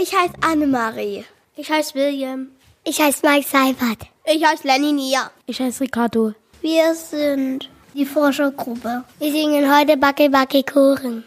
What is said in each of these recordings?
Ich heiße Annemarie. Ich heiße William. Ich heiße Mike Seibert. Ich heiße Lenny Nia. Ich heiße Ricardo. Wir sind die Forschergruppe. Wir singen heute Backe, Backe, Kuchen.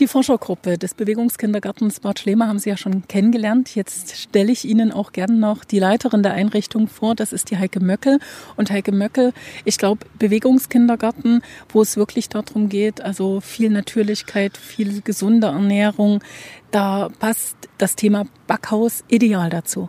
Die Forschergruppe des Bewegungskindergartens Bad Schlema haben Sie ja schon kennengelernt. Jetzt stelle ich Ihnen auch gern noch die Leiterin der Einrichtung vor. Das ist die Heike Möckel. Und Heike Möckel, ich glaube, Bewegungskindergarten, wo es wirklich darum geht, also viel Natürlichkeit, viel gesunde Ernährung. Da passt das Thema Backhaus ideal dazu.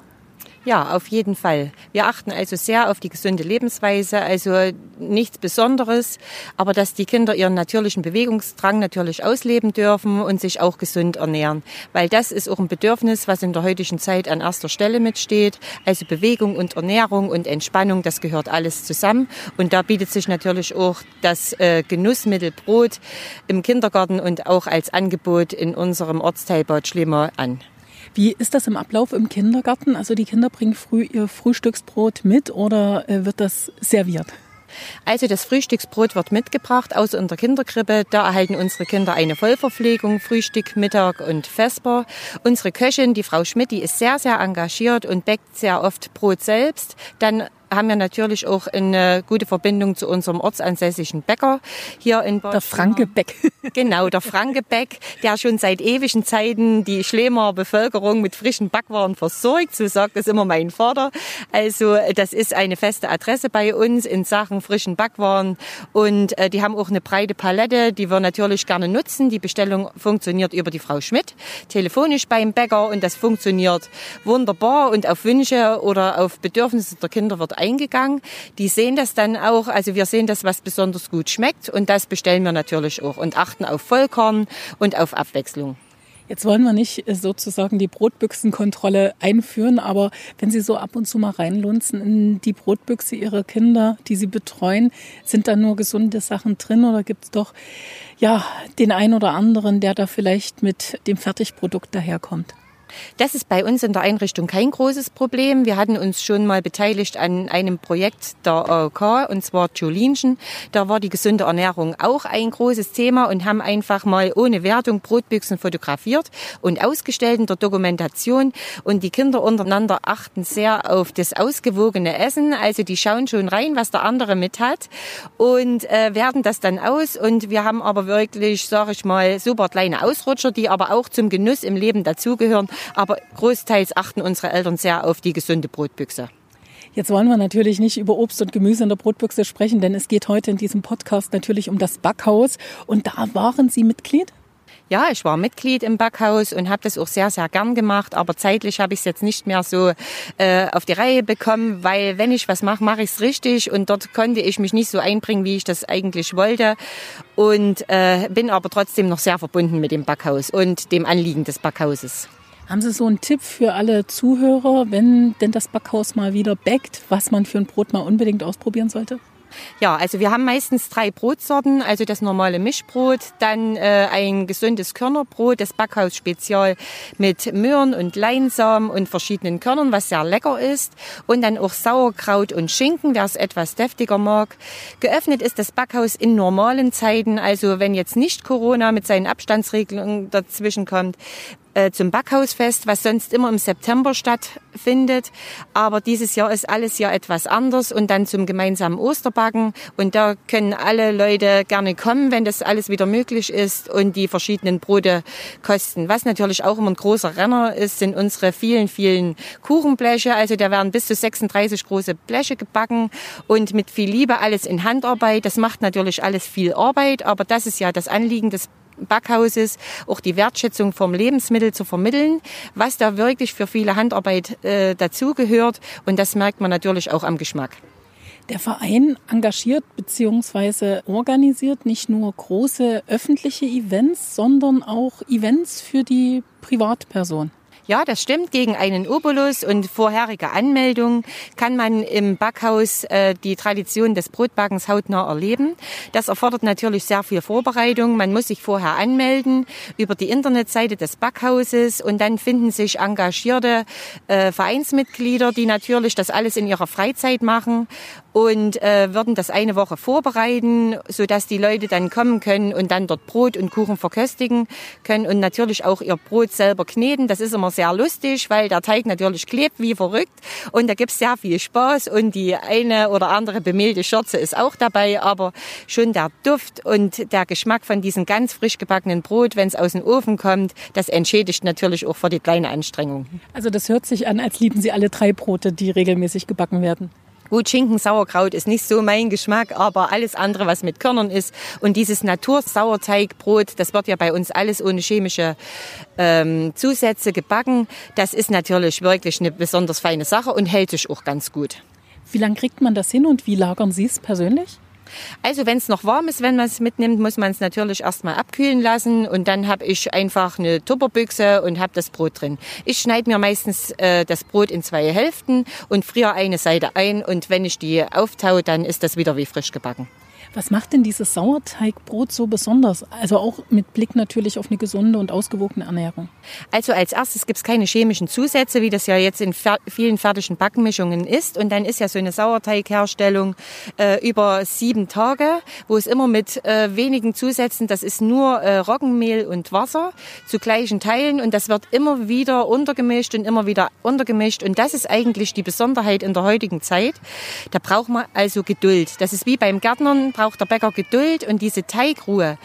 Ja, auf jeden Fall. Wir achten also sehr auf die gesunde Lebensweise, also nichts Besonderes, aber dass die Kinder ihren natürlichen Bewegungsdrang natürlich ausleben dürfen und sich auch gesund ernähren. Weil das ist auch ein Bedürfnis, was in der heutigen Zeit an erster Stelle mitsteht. Also Bewegung und Ernährung und Entspannung, das gehört alles zusammen. Und da bietet sich natürlich auch das äh, Genussmittel Brot im Kindergarten und auch als Angebot in unserem Ortsteil Bad Schlemer an. Wie ist das im Ablauf im Kindergarten? Also die Kinder bringen früh ihr Frühstücksbrot mit oder äh, wird das serviert? Also das Frühstücksbrot wird mitgebracht aus unserer Kinderkrippe. Da erhalten unsere Kinder eine Vollverpflegung, Frühstück, Mittag und Vesper. Unsere Köchin, die Frau Schmidt, die ist sehr, sehr engagiert und bäckt sehr oft Brot selbst. Dann haben wir natürlich auch eine gute Verbindung zu unserem ortsansässigen Bäcker hier in Bad Der Franke Beck. Genau, der Franke Beck, der schon seit ewigen Zeiten die Schlemer Bevölkerung mit frischen Backwaren versorgt. So sagt es immer mein Vater. Also das ist eine feste Adresse bei uns in Sachen frischen Backwaren. Und äh, die haben auch eine breite Palette, die wir natürlich gerne nutzen. Die Bestellung funktioniert über die Frau Schmidt, telefonisch beim Bäcker und das funktioniert wunderbar. Und auf Wünsche oder auf Bedürfnisse der Kinder wird eingegangen. Die sehen das dann auch, also wir sehen das, was besonders gut schmeckt und das bestellen wir natürlich auch und achten auf Vollkorn und auf Abwechslung. Jetzt wollen wir nicht sozusagen die Brotbüchsenkontrolle einführen, aber wenn Sie so ab und zu mal reinlunzen in die Brotbüchse Ihrer Kinder, die Sie betreuen, sind da nur gesunde Sachen drin oder gibt es doch ja den einen oder anderen, der da vielleicht mit dem Fertigprodukt daherkommt? Das ist bei uns in der Einrichtung kein großes Problem. Wir hatten uns schon mal beteiligt an einem Projekt der AOK, und zwar Jolinchen. Da war die gesunde Ernährung auch ein großes Thema und haben einfach mal ohne Wertung Brotbüchsen fotografiert und ausgestellt in der Dokumentation. Und die Kinder untereinander achten sehr auf das ausgewogene Essen. Also die schauen schon rein, was der andere mit hat und äh, werten das dann aus. Und wir haben aber wirklich, sage ich mal, super kleine Ausrutscher, die aber auch zum Genuss im Leben dazugehören. Aber großteils achten unsere Eltern sehr auf die gesunde Brotbüchse. Jetzt wollen wir natürlich nicht über Obst und Gemüse in der Brotbüchse sprechen, denn es geht heute in diesem Podcast natürlich um das Backhaus. Und da waren Sie Mitglied? Ja, ich war Mitglied im Backhaus und habe das auch sehr, sehr gern gemacht. Aber zeitlich habe ich es jetzt nicht mehr so äh, auf die Reihe bekommen, weil wenn ich was mache, mache ich es richtig. Und dort konnte ich mich nicht so einbringen, wie ich das eigentlich wollte. Und äh, bin aber trotzdem noch sehr verbunden mit dem Backhaus und dem Anliegen des Backhauses. Haben Sie so einen Tipp für alle Zuhörer, wenn denn das Backhaus mal wieder backt, was man für ein Brot mal unbedingt ausprobieren sollte? Ja, also wir haben meistens drei Brotsorten, also das normale Mischbrot, dann äh, ein gesundes Körnerbrot, das Backhaus Spezial mit Möhren und Leinsamen und verschiedenen Körnern, was sehr lecker ist. Und dann auch Sauerkraut und Schinken, wer es etwas deftiger mag. Geöffnet ist das Backhaus in normalen Zeiten, also wenn jetzt nicht Corona mit seinen Abstandsregelungen dazwischen kommt, äh, zum Backhausfest, was sonst immer im September stattfindet. Aber dieses Jahr ist alles ja etwas anders und dann zum gemeinsamen Osterbacken. Und da können alle Leute gerne kommen, wenn das alles wieder möglich ist und die verschiedenen Brote kosten. Was natürlich auch immer ein großer Renner ist, sind unsere vielen, vielen Kuchenbleche. Also da werden bis zu 36 große Bleche gebacken und mit viel Liebe alles in Handarbeit. Das macht natürlich alles viel Arbeit, aber das ist ja das Anliegen des Backhauses auch die Wertschätzung vom Lebensmittel zu vermitteln, was da wirklich für viele Handarbeit äh, dazugehört. Und das merkt man natürlich auch am Geschmack. Der Verein engagiert bzw. organisiert nicht nur große öffentliche Events, sondern auch Events für die Privatperson. Ja, das stimmt. Gegen einen Obolus und vorherige Anmeldung kann man im Backhaus äh, die Tradition des Brotbackens hautnah erleben. Das erfordert natürlich sehr viel Vorbereitung. Man muss sich vorher anmelden über die Internetseite des Backhauses und dann finden sich engagierte äh, Vereinsmitglieder, die natürlich das alles in ihrer Freizeit machen und äh, würden das eine Woche vorbereiten, so dass die Leute dann kommen können und dann dort Brot und Kuchen verköstigen können und natürlich auch ihr Brot selber kneten. Das ist immer sehr lustig, weil der Teig natürlich klebt wie verrückt und da gibt es sehr viel Spaß und die eine oder andere bemehlte Schürze ist auch dabei, aber schon der Duft und der Geschmack von diesem ganz frisch gebackenen Brot, wenn es aus dem Ofen kommt, das entschädigt natürlich auch für die kleine Anstrengung. Also das hört sich an, als lieben Sie alle drei Brote, die regelmäßig gebacken werden. Gut, Schinken, Sauerkraut ist nicht so mein Geschmack, aber alles andere, was mit Körnern ist und dieses Natursauerteigbrot, das wird ja bei uns alles ohne chemische ähm, Zusätze gebacken. Das ist natürlich wirklich eine besonders feine Sache und hält sich auch ganz gut. Wie lange kriegt man das hin und wie lagern Sie es persönlich? Also wenn es noch warm ist, wenn man es mitnimmt, muss man es natürlich erstmal abkühlen lassen und dann habe ich einfach eine Tupperbüchse und habe das Brot drin. Ich schneide mir meistens äh, das Brot in zwei Hälften und friere eine Seite ein und wenn ich die auftaue, dann ist das wieder wie frisch gebacken. Was macht denn dieses Sauerteigbrot so besonders? Also auch mit Blick natürlich auf eine gesunde und ausgewogene Ernährung. Also als erstes gibt es keine chemischen Zusätze, wie das ja jetzt in vielen fertigen Backenmischungen ist. Und dann ist ja so eine Sauerteigherstellung äh, über sieben Tage, wo es immer mit äh, wenigen Zusätzen, das ist nur äh, Roggenmehl und Wasser zu gleichen Teilen. Und das wird immer wieder untergemischt und immer wieder untergemischt. Und das ist eigentlich die Besonderheit in der heutigen Zeit. Da braucht man also Geduld. Das ist wie beim Gärtnern, braucht der Bäcker Geduld und diese Teigruhe,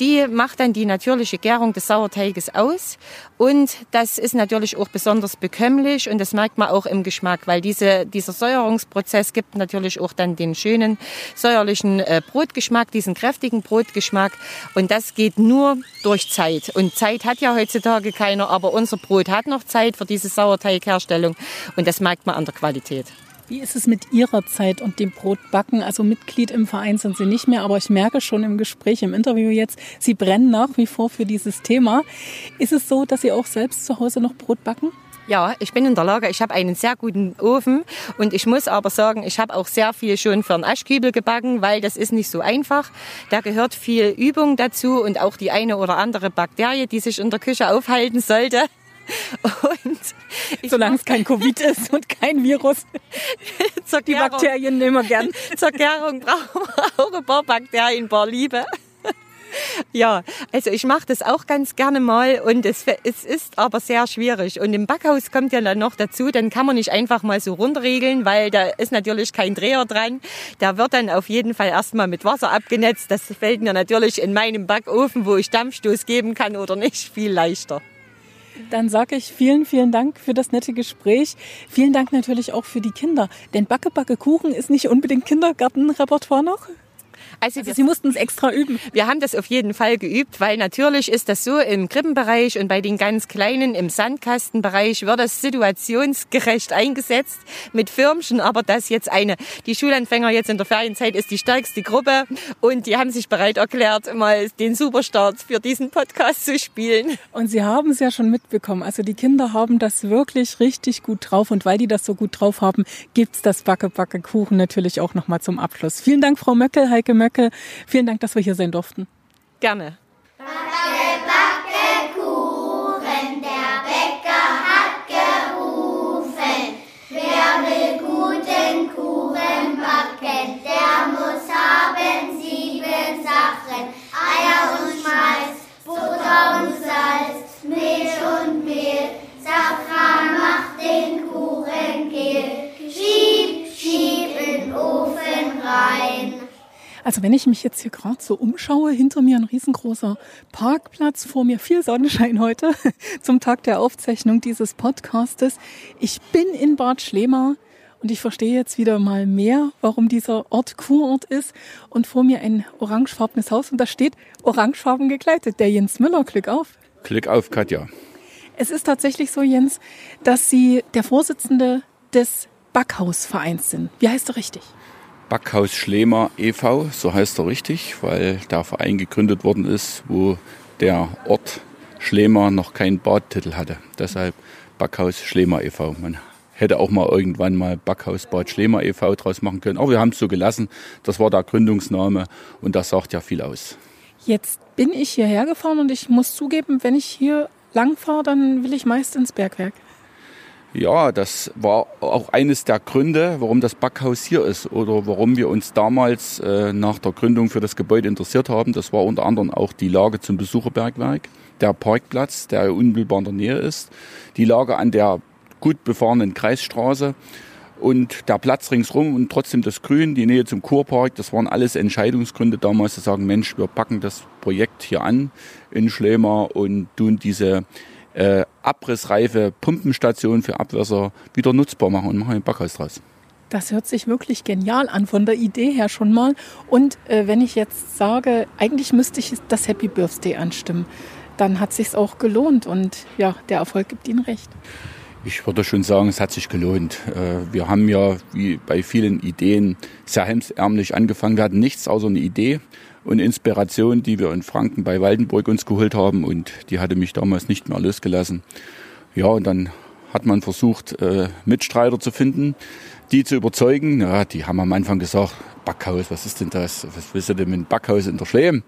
die macht dann die natürliche Gärung des Sauerteiges aus. Und das ist natürlich auch besonders bekömmlich und das merkt man auch im Geschmack, weil diese, dieser Säuerungsprozess gibt natürlich auch dann den schönen säuerlichen äh, Brotgeschmack, diesen kräftigen Brotgeschmack. Und das geht nur durch Zeit. Und Zeit hat ja heutzutage keiner, aber unser Brot hat noch Zeit für diese Sauerteigherstellung und das merkt man an der Qualität. Wie ist es mit Ihrer Zeit und dem Brotbacken? Also Mitglied im Verein sind Sie nicht mehr, aber ich merke schon im Gespräch, im Interview jetzt, Sie brennen nach wie vor für dieses Thema. Ist es so, dass Sie auch selbst zu Hause noch Brot backen? Ja, ich bin in der Lage. Ich habe einen sehr guten Ofen und ich muss aber sagen, ich habe auch sehr viel schon für einen Aschkübel gebacken, weil das ist nicht so einfach. Da gehört viel Übung dazu und auch die eine oder andere Bakterie, die sich in der Küche aufhalten sollte. Und Solange es kein Covid ist und kein Virus. Zur die Bakterien nehmen wir gern. Zur Gärung brauchen wir auch ein paar Bakterien, ein paar Liebe. Ja, also ich mache das auch ganz gerne mal und es, es, ist aber sehr schwierig. Und im Backhaus kommt ja dann noch dazu, dann kann man nicht einfach mal so runterregeln, weil da ist natürlich kein Dreher dran. Der wird dann auf jeden Fall erstmal mit Wasser abgenetzt. Das fällt mir natürlich in meinem Backofen, wo ich Dampfstoß geben kann oder nicht, viel leichter. Dann sage ich vielen, vielen Dank für das nette Gespräch. Vielen Dank natürlich auch für die Kinder. Denn Backe, Backe, Kuchen ist nicht unbedingt Kindergartenrepertoire noch. Also, also Sie mussten es extra üben. Wir haben das auf jeden Fall geübt, weil natürlich ist das so im Krippenbereich und bei den ganz Kleinen im Sandkastenbereich wird das situationsgerecht eingesetzt mit Firmchen, aber das jetzt eine, die Schulanfänger jetzt in der Ferienzeit ist die stärkste Gruppe und die haben sich bereit erklärt, mal den Superstart für diesen Podcast zu spielen. Und Sie haben es ja schon mitbekommen, also die Kinder haben das wirklich richtig gut drauf und weil die das so gut drauf haben, gibt's das Backe Backe Kuchen natürlich auch nochmal zum Abschluss. Vielen Dank, Frau Möckel, Heike Möckel. Möcke. Vielen Dank, dass wir hier sein durften. Gerne. Backe, backe Kuchen, der Bäcker hat gerufen. Wer will guten Kuchen backen, der muss Also wenn ich mich jetzt hier gerade so umschaue, hinter mir ein riesengroßer Parkplatz, vor mir viel Sonnenschein heute zum Tag der Aufzeichnung dieses Podcastes. Ich bin in Bad Schlema und ich verstehe jetzt wieder mal mehr, warum dieser Ort Kurort ist. Und vor mir ein orangefarbenes Haus und da steht orangefarben gekleidet. Der Jens Müller, Glück auf. Glück auf, Katja. Es ist tatsächlich so, Jens, dass Sie der Vorsitzende des Backhausvereins sind. Wie heißt er richtig? Backhaus Schlemer e.V., so heißt er richtig, weil der Verein gegründet worden ist, wo der Ort Schlemer noch keinen Badtitel hatte. Deshalb Backhaus Schlemer e.V. Man hätte auch mal irgendwann mal Backhaus Bad Schlemer e.V. draus machen können. Aber wir haben es so gelassen. Das war der Gründungsname und das sagt ja viel aus. Jetzt bin ich hierher gefahren und ich muss zugeben, wenn ich hier lang fahre, dann will ich meist ins Bergwerk. Ja, das war auch eines der Gründe, warum das Backhaus hier ist oder warum wir uns damals äh, nach der Gründung für das Gebäude interessiert haben. Das war unter anderem auch die Lage zum Besucherbergwerk, der Parkplatz, der unmittelbar in der Nähe ist, die Lage an der gut befahrenen Kreisstraße und der Platz ringsrum und trotzdem das Grün, die Nähe zum Kurpark, das waren alles Entscheidungsgründe damals zu sagen, Mensch, wir packen das Projekt hier an in Schlemer und tun diese äh, abrissreife Pumpenstation für Abwässer wieder nutzbar machen und machen ein Backhaus draus. Das hört sich wirklich genial an, von der Idee her schon mal. Und äh, wenn ich jetzt sage, eigentlich müsste ich das Happy Birthday anstimmen, dann hat sich's auch gelohnt und ja, der Erfolg gibt Ihnen recht. Ich würde schon sagen, es hat sich gelohnt. Äh, wir haben ja wie bei vielen Ideen sehr hemsärmlich angefangen. Wir hatten nichts außer eine Idee und Inspiration, die wir in Franken bei Waldenburg uns geholt haben und die hatte mich damals nicht mehr losgelassen. Ja, und dann hat man versucht, äh, Mitstreiter zu finden, die zu überzeugen. Ja, die haben am Anfang gesagt, Backhaus, was ist denn das? Was willst du denn mit dem Backhaus in der Schlemm?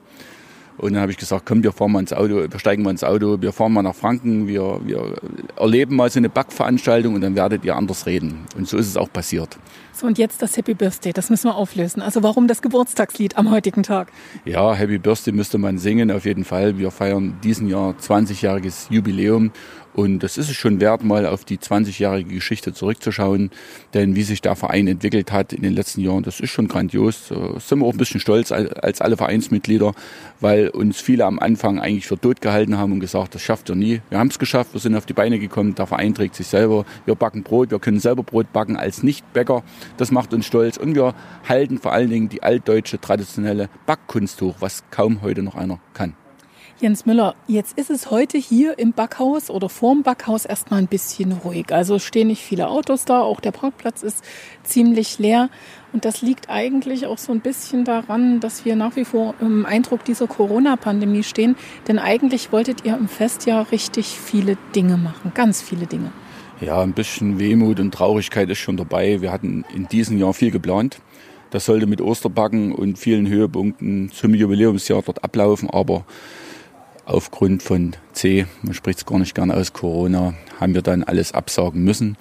Und dann habe ich gesagt, komm, wir fahren mal ins Auto, wir steigen mal ins Auto, wir fahren mal nach Franken, wir, wir erleben mal so eine Backveranstaltung und dann werdet ihr anders reden. Und so ist es auch passiert. So, und jetzt das Happy Birthday, das müssen wir auflösen. Also warum das Geburtstagslied am heutigen Tag? Ja, Happy Birthday müsste man singen, auf jeden Fall. Wir feiern diesen Jahr 20-jähriges Jubiläum und das ist es schon wert, mal auf die 20-jährige Geschichte zurückzuschauen. Denn wie sich der Verein entwickelt hat in den letzten Jahren, das ist schon grandios. Da sind wir auch ein bisschen stolz als alle Vereinsmitglieder, weil uns viele am Anfang eigentlich für tot gehalten haben und gesagt, das schafft ihr nie. Wir haben es geschafft, wir sind auf die Beine gekommen, der Verein trägt sich selber. Wir backen Brot, wir können selber Brot backen als Nichtbäcker. Das macht uns stolz. Und wir halten vor allen Dingen die altdeutsche traditionelle Backkunst hoch, was kaum heute noch einer kann. Jens Müller, jetzt ist es heute hier im Backhaus oder vorm Backhaus erstmal ein bisschen ruhig. Also stehen nicht viele Autos da, auch der Parkplatz ist ziemlich leer. Und das liegt eigentlich auch so ein bisschen daran, dass wir nach wie vor im Eindruck dieser Corona-Pandemie stehen. Denn eigentlich wolltet ihr im Festjahr richtig viele Dinge machen, ganz viele Dinge. Ja, ein bisschen Wehmut und Traurigkeit ist schon dabei. Wir hatten in diesem Jahr viel geplant. Das sollte mit Osterbacken und vielen Höhepunkten zum Jubiläumsjahr dort ablaufen, aber aufgrund von C, man spricht es gar nicht gerne aus, Corona, haben wir dann alles absagen müssen.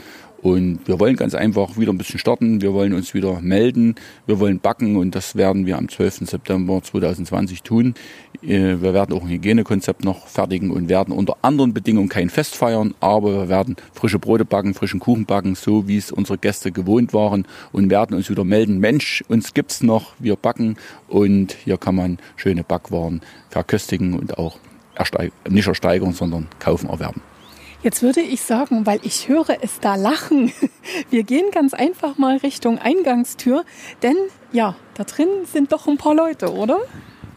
Und wir wollen ganz einfach wieder ein bisschen starten. Wir wollen uns wieder melden. Wir wollen backen und das werden wir am 12. September 2020 tun. Äh, wir werden auch ein Hygienekonzept noch fertigen und werden unter anderen Bedingungen kein Fest feiern, aber wir werden frische Brote backen, frischen Kuchen backen, so wie es unsere Gäste gewohnt waren und werden uns wieder melden. Mensch, uns gibt's noch, wir backen und hier kann man schöne Backwaren verköstigen und auch nicht ersteigern, sondern kaufen, erwerben. Jetzt würde ich sagen, weil ich höre es da lachen, wir gehen ganz einfach mal Richtung Eingangstür, denn ja, da drin sind doch ein paar Leute, oder?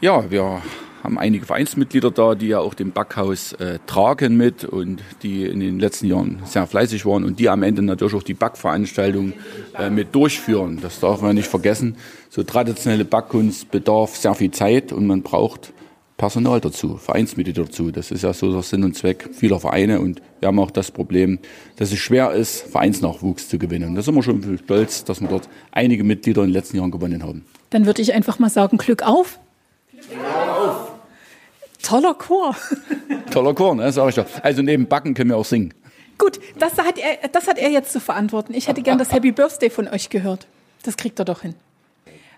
Ja, wir haben einige Vereinsmitglieder da, die ja auch dem Backhaus äh, tragen mit und die in den letzten Jahren sehr fleißig waren und die am Ende natürlich auch die Backveranstaltung äh, mit durchführen. Das darf man nicht vergessen. So traditionelle Backkunst bedarf sehr viel Zeit und man braucht Personal dazu, Vereinsmitglieder dazu. Das ist ja so der Sinn und Zweck vieler Vereine und wir haben auch das Problem, dass es schwer ist, Vereinsnachwuchs zu gewinnen. Und da sind wir schon stolz, dass wir dort einige Mitglieder in den letzten Jahren gewonnen haben. Dann würde ich einfach mal sagen, Glück auf. Glück auf. Toller Chor. Toller Chor, ne, sag ich doch. Also neben Backen können wir auch singen. Gut, das hat er, das hat er jetzt zu verantworten. Ich hätte gern das Happy Birthday von euch gehört. Das kriegt er doch hin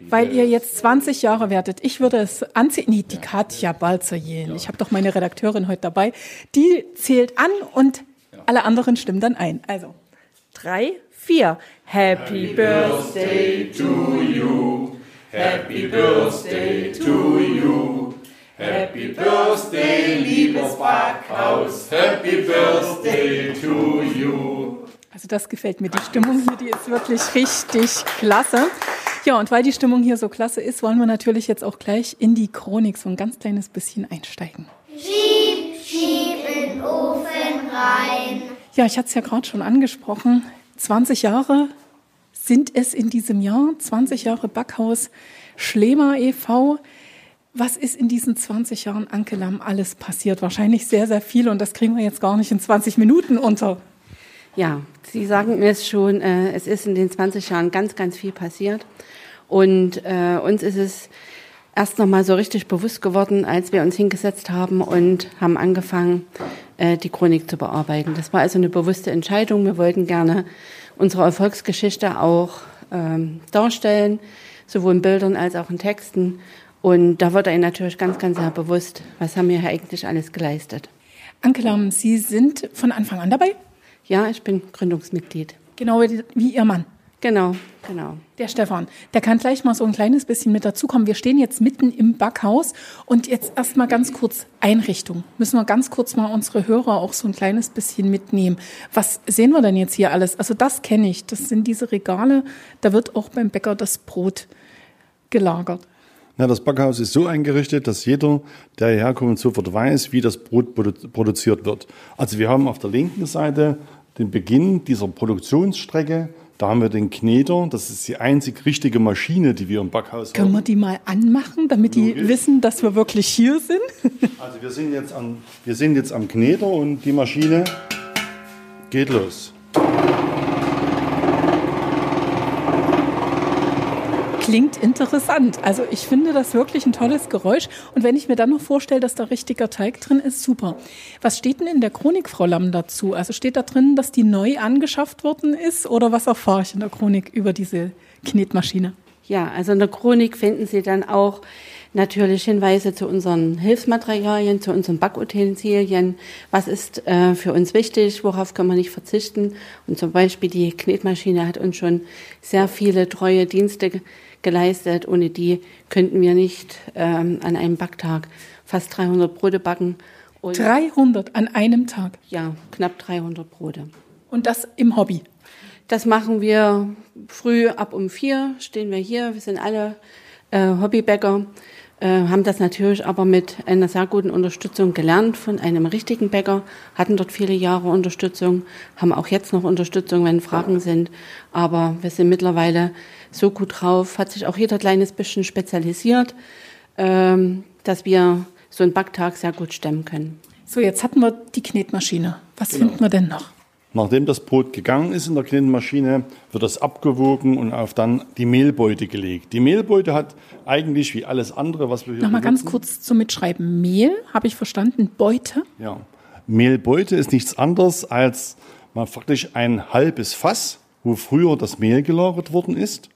weil ihr jetzt 20 Jahre werdet. Ich würde es anziehen. Nee, die Katja Balzerjen. Ich habe doch meine Redakteurin heute dabei. Die zählt an und alle anderen stimmen dann ein. Also drei, vier. Happy Birthday to you. Happy Birthday to you. Happy Birthday, liebes Backhaus. Happy Birthday to you. Also das gefällt mir. Die Stimmung hier, die ist wirklich richtig klasse. Ja, und weil die Stimmung hier so klasse ist, wollen wir natürlich jetzt auch gleich in die Chronik so ein ganz kleines bisschen einsteigen. Schieb, schieb in den Ofen rein. Ja, ich hatte es ja gerade schon angesprochen. 20 Jahre sind es in diesem Jahr. 20 Jahre Backhaus Schlema e.V. Was ist in diesen 20 Jahren Ankelam alles passiert? Wahrscheinlich sehr, sehr viel und das kriegen wir jetzt gar nicht in 20 Minuten unter. Ja, Sie sagen es schon, äh, es ist in den 20 Jahren ganz, ganz viel passiert. Und äh, uns ist es erst noch mal so richtig bewusst geworden, als wir uns hingesetzt haben und haben angefangen, äh, die Chronik zu bearbeiten. Das war also eine bewusste Entscheidung. Wir wollten gerne unsere Erfolgsgeschichte auch ähm, darstellen, sowohl in Bildern als auch in Texten. Und da wurde Ihnen natürlich ganz, ganz sehr bewusst, was haben wir hier eigentlich alles geleistet. Ankelam, Sie sind von Anfang an dabei? Ja, ich bin Gründungsmitglied. Genau wie Ihr Mann. Genau, genau. Der Stefan, der kann gleich mal so ein kleines bisschen mit dazukommen. Wir stehen jetzt mitten im Backhaus und jetzt erstmal ganz kurz Einrichtung. Müssen wir ganz kurz mal unsere Hörer auch so ein kleines bisschen mitnehmen. Was sehen wir denn jetzt hier alles? Also das kenne ich. Das sind diese Regale. Da wird auch beim Bäcker das Brot gelagert. Na, das Backhaus ist so eingerichtet, dass jeder, der hierher kommt, sofort weiß, wie das Brot produziert wird. Also wir haben auf der linken Seite den Beginn dieser Produktionsstrecke da haben wir den Kneter, das ist die einzig richtige Maschine, die wir im Backhaus Können haben. Können wir die mal anmachen, damit Logisch. die wissen, dass wir wirklich hier sind? also wir sind, jetzt am, wir sind jetzt am Kneter und die Maschine geht los. Klingt interessant. Also ich finde das wirklich ein tolles Geräusch. Und wenn ich mir dann noch vorstelle, dass da richtiger Teig drin ist, super. Was steht denn in der Chronik, Frau Lamm, dazu? Also steht da drin, dass die neu angeschafft worden ist? Oder was erfahre ich in der Chronik über diese Knetmaschine? Ja, also in der Chronik finden Sie dann auch natürlich Hinweise zu unseren Hilfsmaterialien, zu unseren Backutensilien. Was ist äh, für uns wichtig? Worauf kann man nicht verzichten? Und zum Beispiel die Knetmaschine hat uns schon sehr viele treue Dienste geleistet. Ohne die könnten wir nicht ähm, an einem Backtag fast 300 Brote backen. Und 300 an einem Tag? Ja, knapp 300 Brote. Und das im Hobby? Das machen wir früh ab um vier, stehen wir hier. Wir sind alle äh, Hobbybäcker, haben das natürlich aber mit einer sehr guten Unterstützung gelernt von einem richtigen Bäcker, hatten dort viele Jahre Unterstützung, haben auch jetzt noch Unterstützung, wenn Fragen sind. Aber wir sind mittlerweile so gut drauf, hat sich auch jeder kleines bisschen spezialisiert, ähm, dass wir so einen Backtag sehr gut stemmen können. So, jetzt hatten wir die Knetmaschine. Was genau. finden wir denn noch? Nachdem das Brot gegangen ist in der Knetmaschine, wird das abgewogen und auf dann die Mehlbeute gelegt. Die Mehlbeute hat eigentlich wie alles andere, was wir hier Nochmal ganz kurz zum Mitschreiben. Mehl, habe ich verstanden, Beute? Ja. Mehlbeute ist nichts anderes als mal faktisch ein halbes Fass, wo früher das Mehl gelagert worden ist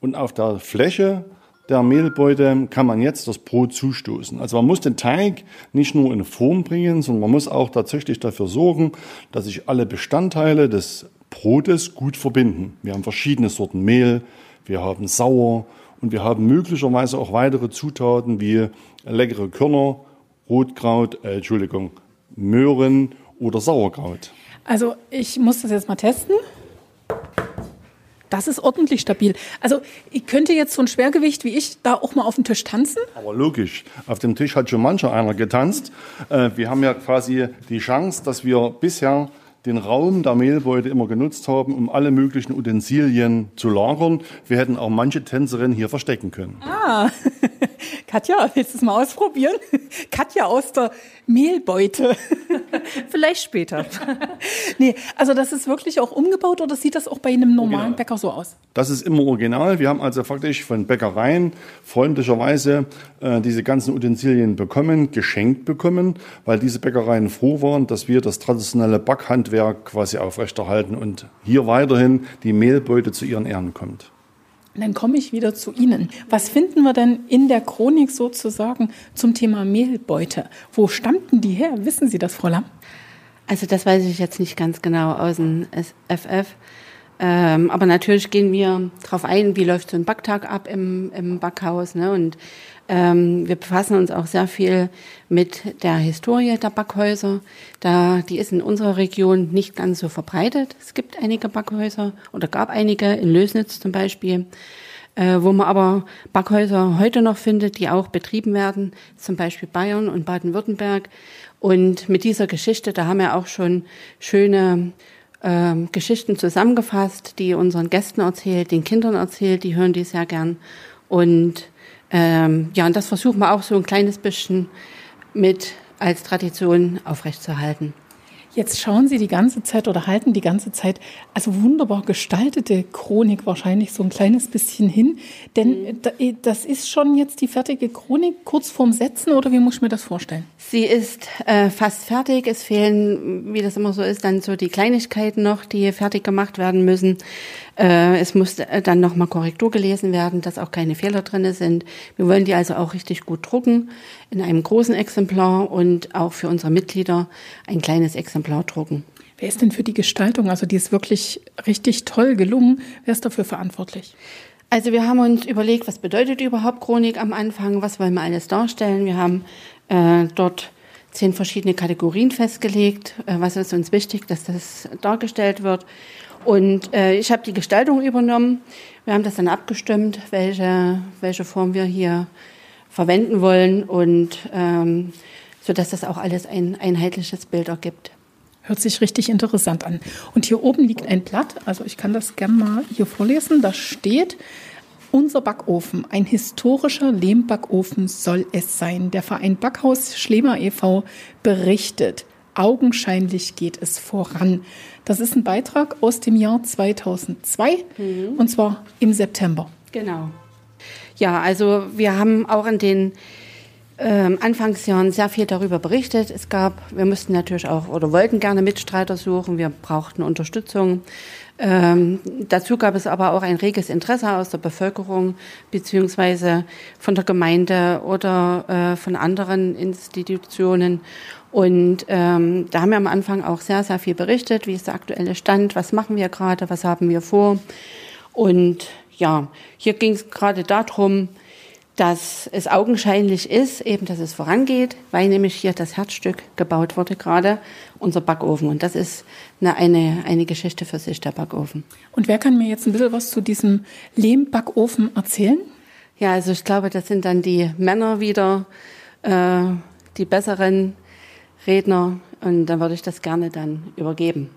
und auf der Fläche der Mehlbeute kann man jetzt das Brot zustoßen. Also man muss den Teig nicht nur in Form bringen, sondern man muss auch tatsächlich dafür sorgen, dass sich alle Bestandteile des Brotes gut verbinden. Wir haben verschiedene Sorten Mehl, wir haben Sauer und wir haben möglicherweise auch weitere Zutaten wie leckere Körner, Rotkraut, äh, Entschuldigung, Möhren oder Sauerkraut. Also ich muss das jetzt mal testen. Das ist ordentlich stabil. Also ich könnte jetzt so ein Schwergewicht wie ich da auch mal auf dem Tisch tanzen. Aber logisch, auf dem Tisch hat schon mancher einer getanzt. Äh, wir haben ja quasi die Chance, dass wir bisher den Raum der Mehlbeute immer genutzt haben, um alle möglichen Utensilien zu lagern. Wir hätten auch manche Tänzerinnen hier verstecken können. Ah, Katja, willst du es mal ausprobieren? Katja aus der Mehlbeute. Vielleicht später. nee, also das ist wirklich auch umgebaut oder sieht das auch bei einem normalen original. Bäcker so aus? Das ist immer original. Wir haben also faktisch von Bäckereien freundlicherweise äh, diese ganzen Utensilien bekommen, geschenkt bekommen, weil diese Bäckereien froh waren, dass wir das traditionelle Backhandwerk quasi aufrechterhalten und hier weiterhin die Mehlbeute zu ihren Ehren kommt. Dann komme ich wieder zu Ihnen. Was finden wir denn in der Chronik sozusagen zum Thema Mehlbeute? Wo stammten die her? Wissen Sie das, Frau Lamm? Also das weiß ich jetzt nicht ganz genau aus dem FF. Ähm, aber natürlich gehen wir darauf ein, wie läuft so ein Backtag ab im, im Backhaus. Ne? Und ähm, wir befassen uns auch sehr viel mit der Historie der Backhäuser. Da, die ist in unserer Region nicht ganz so verbreitet. Es gibt einige Backhäuser oder gab einige in Lösnitz zum Beispiel, äh, wo man aber Backhäuser heute noch findet, die auch betrieben werden, zum Beispiel Bayern und Baden-Württemberg. Und mit dieser Geschichte, da haben wir auch schon schöne ähm, Geschichten zusammengefasst, die unseren Gästen erzählt, den Kindern erzählt, die hören die sehr gern. Und ähm, ja, und das versuchen wir auch so ein kleines bisschen mit als Tradition aufrechtzuerhalten. Jetzt schauen Sie die ganze Zeit oder halten die ganze Zeit, also wunderbar gestaltete Chronik wahrscheinlich so ein kleines bisschen hin. Denn mhm. Äh, das ist schon jetzt die fertige Chronik kurz vorm Setzen oder wie muss ich mir das vorstellen? Sie ist äh, fast fertig. Es fehlen, wie das immer so ist, dann so die Kleinigkeiten noch, die fertig gemacht werden müssen. Äh, es muss äh, dann nochmal Korrektur gelesen werden, dass auch keine Fehler drin sind. Wir wollen die also auch richtig gut drucken in einem großen Exemplar und auch für unsere Mitglieder ein kleines Exemplar drucken. Wer ist denn für die Gestaltung? Also die ist wirklich richtig toll gelungen. Wer ist dafür verantwortlich? Also wir haben uns überlegt, was bedeutet überhaupt Chronik am Anfang, was wollen wir alles darstellen. Wir haben äh, dort zehn verschiedene Kategorien festgelegt, äh, was ist uns wichtig, dass das dargestellt wird. Und äh, ich habe die Gestaltung übernommen. Wir haben das dann abgestimmt, welche, welche Form wir hier verwenden wollen und ähm, so dass das auch alles ein einheitliches Bild ergibt. Hört sich richtig interessant an. Und hier oben liegt ein Blatt, also ich kann das gerne mal hier vorlesen. Da steht, unser Backofen, ein historischer Lehmbackofen soll es sein. Der Verein Backhaus Schlemer e.V. berichtet. Augenscheinlich geht es voran. Das ist ein Beitrag aus dem Jahr 2002 mhm. und zwar im September. Genau. Ja, also wir haben auch in den ähm, Anfangsjahren sehr viel darüber berichtet. Es gab, wir mussten natürlich auch oder wollten gerne Mitstreiter suchen. Wir brauchten Unterstützung. Ähm, dazu gab es aber auch ein reges Interesse aus der Bevölkerung beziehungsweise von der Gemeinde oder äh, von anderen Institutionen. Und ähm, da haben wir am Anfang auch sehr, sehr viel berichtet, wie ist der aktuelle Stand, was machen wir gerade, was haben wir vor. Und ja, hier ging es gerade darum, dass es augenscheinlich ist, eben, dass es vorangeht, weil nämlich hier das Herzstück gebaut wurde gerade, unser Backofen. Und das ist eine, eine, eine Geschichte für sich, der Backofen. Und wer kann mir jetzt ein bisschen was zu diesem Lehmbackofen erzählen? Ja, also ich glaube, das sind dann die Männer wieder, äh, die besseren Redner und dann würde ich das gerne dann übergeben.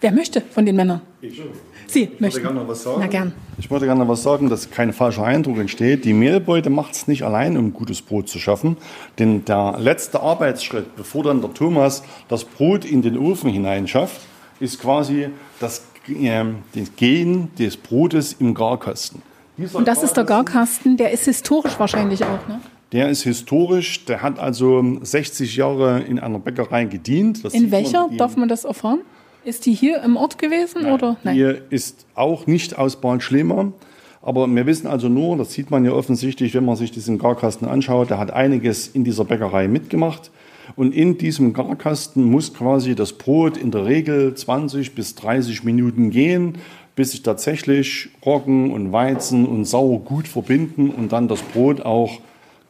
Wer möchte von den Männern? Ich Sie ich möchten. Gerne noch was sagen. Na gern. Ich wollte gerne noch was sagen, dass kein falscher Eindruck entsteht. Die Mehlbeute macht es nicht allein, um gutes Brot zu schaffen. Denn der letzte Arbeitsschritt, bevor dann der Thomas das Brot in den Ofen hineinschafft, ist quasi das, äh, das Gehen des Brotes im Garkasten. Dieser Und das ist der Garkasten, der ist historisch wahrscheinlich auch, ne? Der ist historisch, der hat also 60 Jahre in einer Bäckerei gedient. Das in welcher? Darf man das erfahren? Ist die hier im Ort gewesen? Nein, oder? Nein. Hier ist auch nicht aus Bad Schlemer. Aber wir wissen also nur, das sieht man ja offensichtlich, wenn man sich diesen Garkasten anschaut, der hat einiges in dieser Bäckerei mitgemacht. Und in diesem Garkasten muss quasi das Brot in der Regel 20 bis 30 Minuten gehen, bis sich tatsächlich Roggen und Weizen und Sauer gut verbinden und dann das Brot auch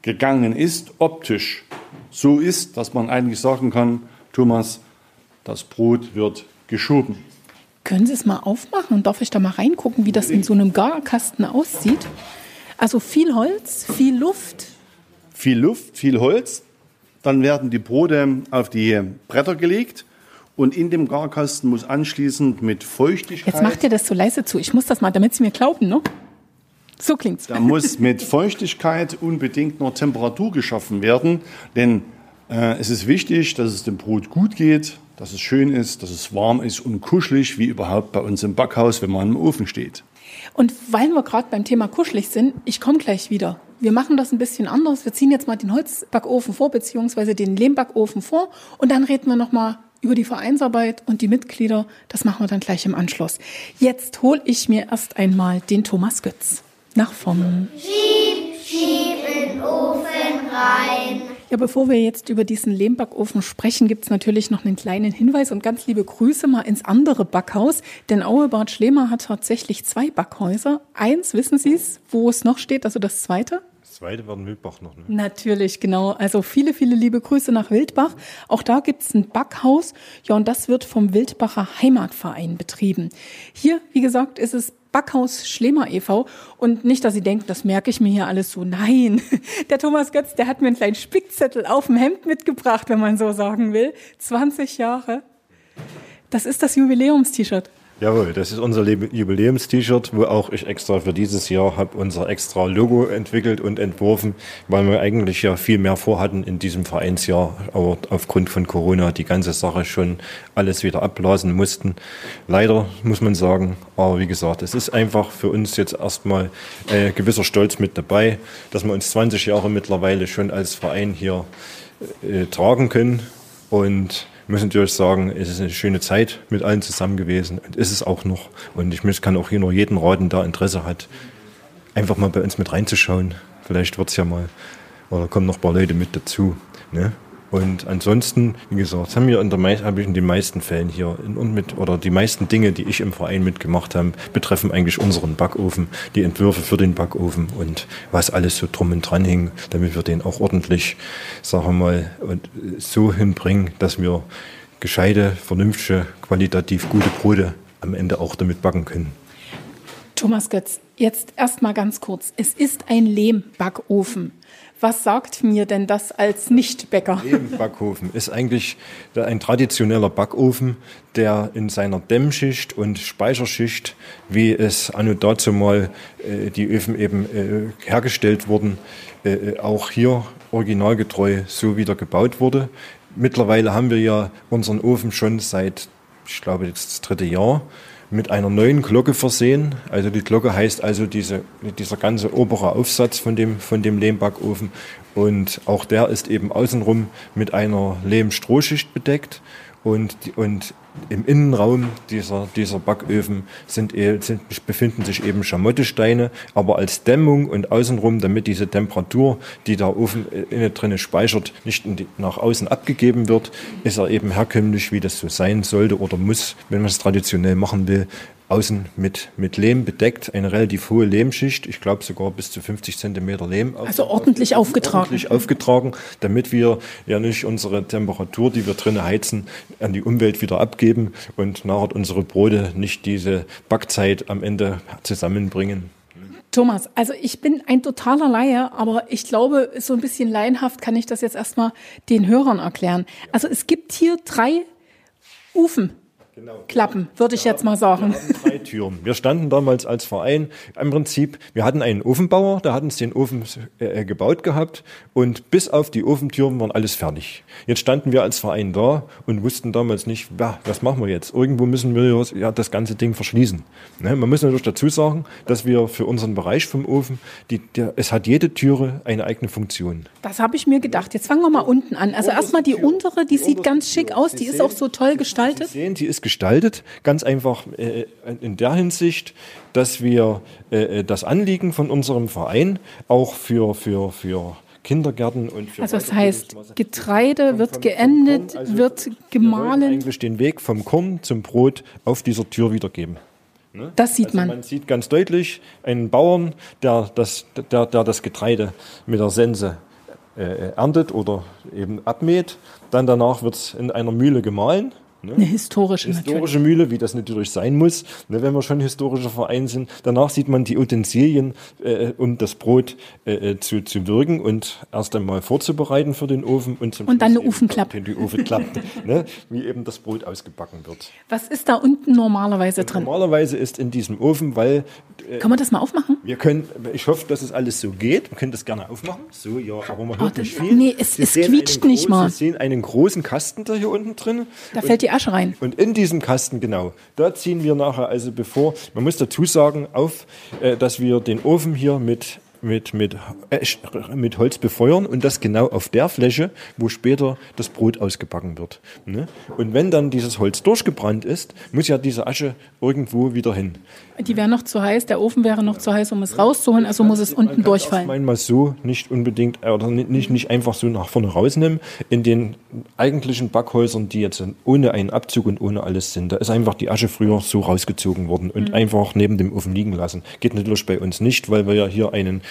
gegangen ist, optisch so ist, dass man eigentlich sagen kann, Thomas, das Brot wird geschoben. Können Sie es mal aufmachen? Darf ich da mal reingucken, wie das in so einem Garkasten aussieht? Also viel Holz, viel Luft. Viel Luft, viel Holz. Dann werden die Brote auf die Bretter gelegt und in dem Garkasten muss anschließend mit Feuchtigkeit. Jetzt macht ihr das so leise zu. Ich muss das mal, damit Sie mir glauben, ne? So klingt's. Da muss mit Feuchtigkeit unbedingt noch Temperatur geschaffen werden, denn äh, es ist wichtig, dass es dem Brot gut geht, dass es schön ist, dass es warm ist und kuschelig, wie überhaupt bei uns im Backhaus, wenn man im Ofen steht. Und weil wir gerade beim Thema kuschelig sind, ich komme gleich wieder. Wir machen das ein bisschen anders. Wir ziehen jetzt mal den Holzbackofen vor, beziehungsweise den Lehmbackofen vor und dann reden wir nochmal über die Vereinsarbeit und die Mitglieder. Das machen wir dann gleich im Anschluss. Jetzt hole ich mir erst einmal den Thomas Götz nach vorne. Schieb, schieb in den Ofen rein. Ja, bevor wir jetzt über diesen Lehmbackofen sprechen, gibt es natürlich noch einen kleinen Hinweis und ganz liebe Grüße mal ins andere Backhaus. Denn Auebad Schlemer hat tatsächlich zwei Backhäuser. Eins, wissen Sie es, wo es noch steht, also das zweite? Das zweite war in Wildbach noch. Ne? Natürlich, genau. Also viele, viele liebe Grüße nach Wildbach. Auch da gibt es ein Backhaus. Ja, und das wird vom Wildbacher Heimatverein betrieben. Hier, wie gesagt, ist es Backhaus Schlemer e.V. Und nicht, dass Sie denken, das merke ich mir hier alles so. Nein, der Thomas Götz, der hat mir einen kleinen Spickzettel auf dem Hemd mitgebracht, wenn man so sagen will. 20 Jahre. Das ist das Jubiläumst-T-Shirt. Jawohl, das ist unser Jubiläums-T-Shirt, wo auch ich extra für dieses Jahr habe unser extra Logo entwickelt und entworfen, weil wir eigentlich ja viel mehr vorhatten in diesem Vereinsjahr, aber aufgrund von Corona die ganze Sache schon alles wieder abblasen mussten. Leider muss man sagen, aber wie gesagt, es ist einfach für uns jetzt erstmal äh, gewisser Stolz mit dabei, dass wir uns 20 Jahre mittlerweile schon als Verein hier äh, tragen können und muss natürlich sagen, es ist eine schöne Zeit mit allen zusammen gewesen und ist es auch noch. Und ich kann auch hier nur jeden raten, der Interesse hat, einfach mal bei uns mit reinzuschauen. Vielleicht wird es ja mal, oder kommen noch ein paar Leute mit dazu. Ne? Und ansonsten, wie gesagt, haben wir in der habe ich in den meisten Fällen hier in, mit, oder die meisten Dinge, die ich im Verein mitgemacht habe, betreffen eigentlich unseren Backofen, die Entwürfe für den Backofen und was alles so drum und dran hing, damit wir den auch ordentlich, sagen wir mal, so hinbringen, dass wir gescheite, vernünftige, qualitativ gute Brote am Ende auch damit backen können. Thomas Götz, jetzt erst mal ganz kurz. Es ist ein Lehmbackofen. Was sagt mir denn das als Nichtbäcker? Backofen ist eigentlich ein traditioneller Backofen, der in seiner Dämmschicht und Speicherschicht, wie es anno dazu mal äh, die Öfen eben äh, hergestellt wurden, äh, auch hier originalgetreu so wieder gebaut wurde. Mittlerweile haben wir ja unseren Ofen schon seit, ich glaube, das dritte Jahr mit einer neuen Glocke versehen. Also die Glocke heißt also diese, dieser ganze obere Aufsatz von dem, von dem Lehmbackofen. Und auch der ist eben außenrum mit einer Lehmstrohschicht bedeckt. Und, und im Innenraum dieser, dieser Backöfen sind, e, sind, befinden sich eben Schamottesteine, aber als Dämmung und außenrum, damit diese Temperatur, die der Ofen innen drinne speichert, nicht die, nach außen abgegeben wird, ist er eben herkömmlich, wie das so sein sollte oder muss, wenn man es traditionell machen will, außen mit, mit Lehm bedeckt, eine relativ hohe Lehmschicht, ich glaube sogar bis zu 50 Zentimeter Lehm. Also ordentlich auf, aufgetragen. Ordentlich aufgetragen, damit wir ja nicht unsere Temperatur, die wir drinnen heizen, an die Umwelt wieder abgeben und nachher unsere Brote nicht diese Backzeit am Ende zusammenbringen. Thomas, also ich bin ein totaler Laie, aber ich glaube, so ein bisschen laienhaft kann ich das jetzt erstmal den Hörern erklären. Also es gibt hier drei Ufen. Genau. Klappen, würde ich jetzt mal sagen. Wir drei Türen. Wir standen damals als Verein im Prinzip, wir hatten einen Ofenbauer, der hat uns den Ofen äh, gebaut gehabt und bis auf die Ofentüren waren alles fertig. Jetzt standen wir als Verein da und wussten damals nicht, ja, was machen wir jetzt? Irgendwo müssen wir ja das ganze Ding verschließen. Ne? Man muss natürlich dazu sagen, dass wir für unseren Bereich vom Ofen, die, der, es hat jede Türe eine eigene Funktion. Das habe ich mir gedacht. Jetzt fangen wir mal unten an. Also erstmal die untere, die, die sieht ganz schick aus, die ist auch so toll gestaltet. Sie sehen, die ist gestaltet. Ganz einfach äh, in der Hinsicht, dass wir äh, das Anliegen von unserem Verein auch für, für, für Kindergärten und für Also das heißt, Getreide wird geendet, also wird gemahlen. Wir eigentlich den Weg vom Korn zum Brot auf dieser Tür wiedergeben. Ne? Das sieht also man. Man sieht ganz deutlich einen Bauern, der das, der, der das Getreide mit der Sense äh, erntet oder eben abmäht. Dann danach wird es in einer Mühle gemahlen Ne? Eine historische, historische Mühle, wie das natürlich sein muss, ne, wenn wir schon historischer Verein sind. Danach sieht man die Utensilien, äh, um das Brot äh, äh, zu, zu wirken und erst einmal vorzubereiten für den Ofen und zum Und dann eine Ofenklappe. Die Ofenklappe, ne, wie eben das Brot ausgebacken wird. Was ist da unten normalerweise drin? Normalerweise ist in diesem Ofen, weil. Äh, Kann man das mal aufmachen? Wir können, ich hoffe, dass es alles so geht. Wir können das gerne aufmachen. So, ja, aber man hört oh, nicht viel. Nee, es, es quietscht nicht großen, mal. Sie sehen einen großen Kasten da hier unten drin. Da fällt die die Asche rein. Und in diesem Kasten, genau, da ziehen wir nachher also bevor, man muss dazu sagen, auf, äh, dass wir den Ofen hier mit mit, mit, äh, mit Holz befeuern und das genau auf der Fläche, wo später das Brot ausgebacken wird. Ne? Und wenn dann dieses Holz durchgebrannt ist, muss ja diese Asche irgendwo wieder hin. Die wäre noch zu heiß, der Ofen wäre noch zu heiß, um es rauszuholen, also muss es unten durchfallen. Ich mal so nicht unbedingt, oder nicht, nicht einfach so nach vorne rausnehmen. In den eigentlichen Backhäusern, die jetzt ohne einen Abzug und ohne alles sind, da ist einfach die Asche früher so rausgezogen worden und mhm. einfach neben dem Ofen liegen lassen. Geht natürlich bei uns nicht, weil wir ja hier einen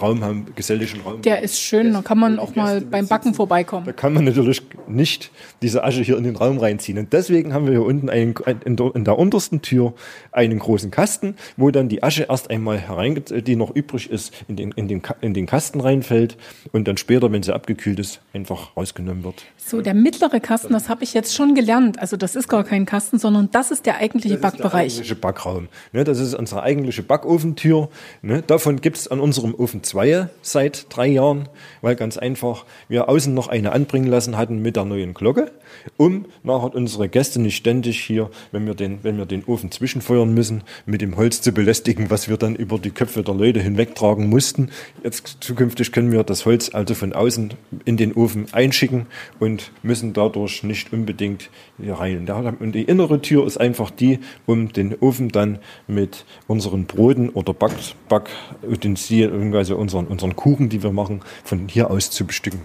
Raum haben, geselligen Raum. Der ist schön, da kann man auch mal beim Backen vorbeikommen. Da kann man natürlich nicht diese Asche hier in den Raum reinziehen. Und deswegen haben wir hier unten einen, in, der, in der untersten Tür einen großen Kasten, wo dann die Asche erst einmal herein, die noch übrig ist, in den, in, den, in den Kasten reinfällt und dann später, wenn sie abgekühlt ist, einfach rausgenommen wird. So, der mittlere Kasten, das habe ich jetzt schon gelernt. Also das ist gar kein Kasten, sondern das ist der eigentliche das Backbereich. Ist der eigentliche Backraum. Ne, das ist unsere eigentliche Backofentür. Ne, davon gibt es an unserem Ofen zwei seit drei Jahren, weil ganz einfach wir außen noch eine anbringen lassen hatten mit der neuen Glocke, um nachher unsere Gäste nicht ständig hier, wenn wir den, wenn wir den Ofen zwischenfeuern müssen, mit dem Holz zu belästigen, was wir dann über die Köpfe der Leute hinwegtragen mussten. Jetzt zukünftig können wir das Holz also von außen in den Ofen einschicken und müssen dadurch nicht unbedingt rein. Und die innere Tür ist einfach die, um den Ofen dann mit unseren Broten oder Back, Backutensilien, also unseren, unseren Kuchen, die wir machen, von hier aus zu bestücken.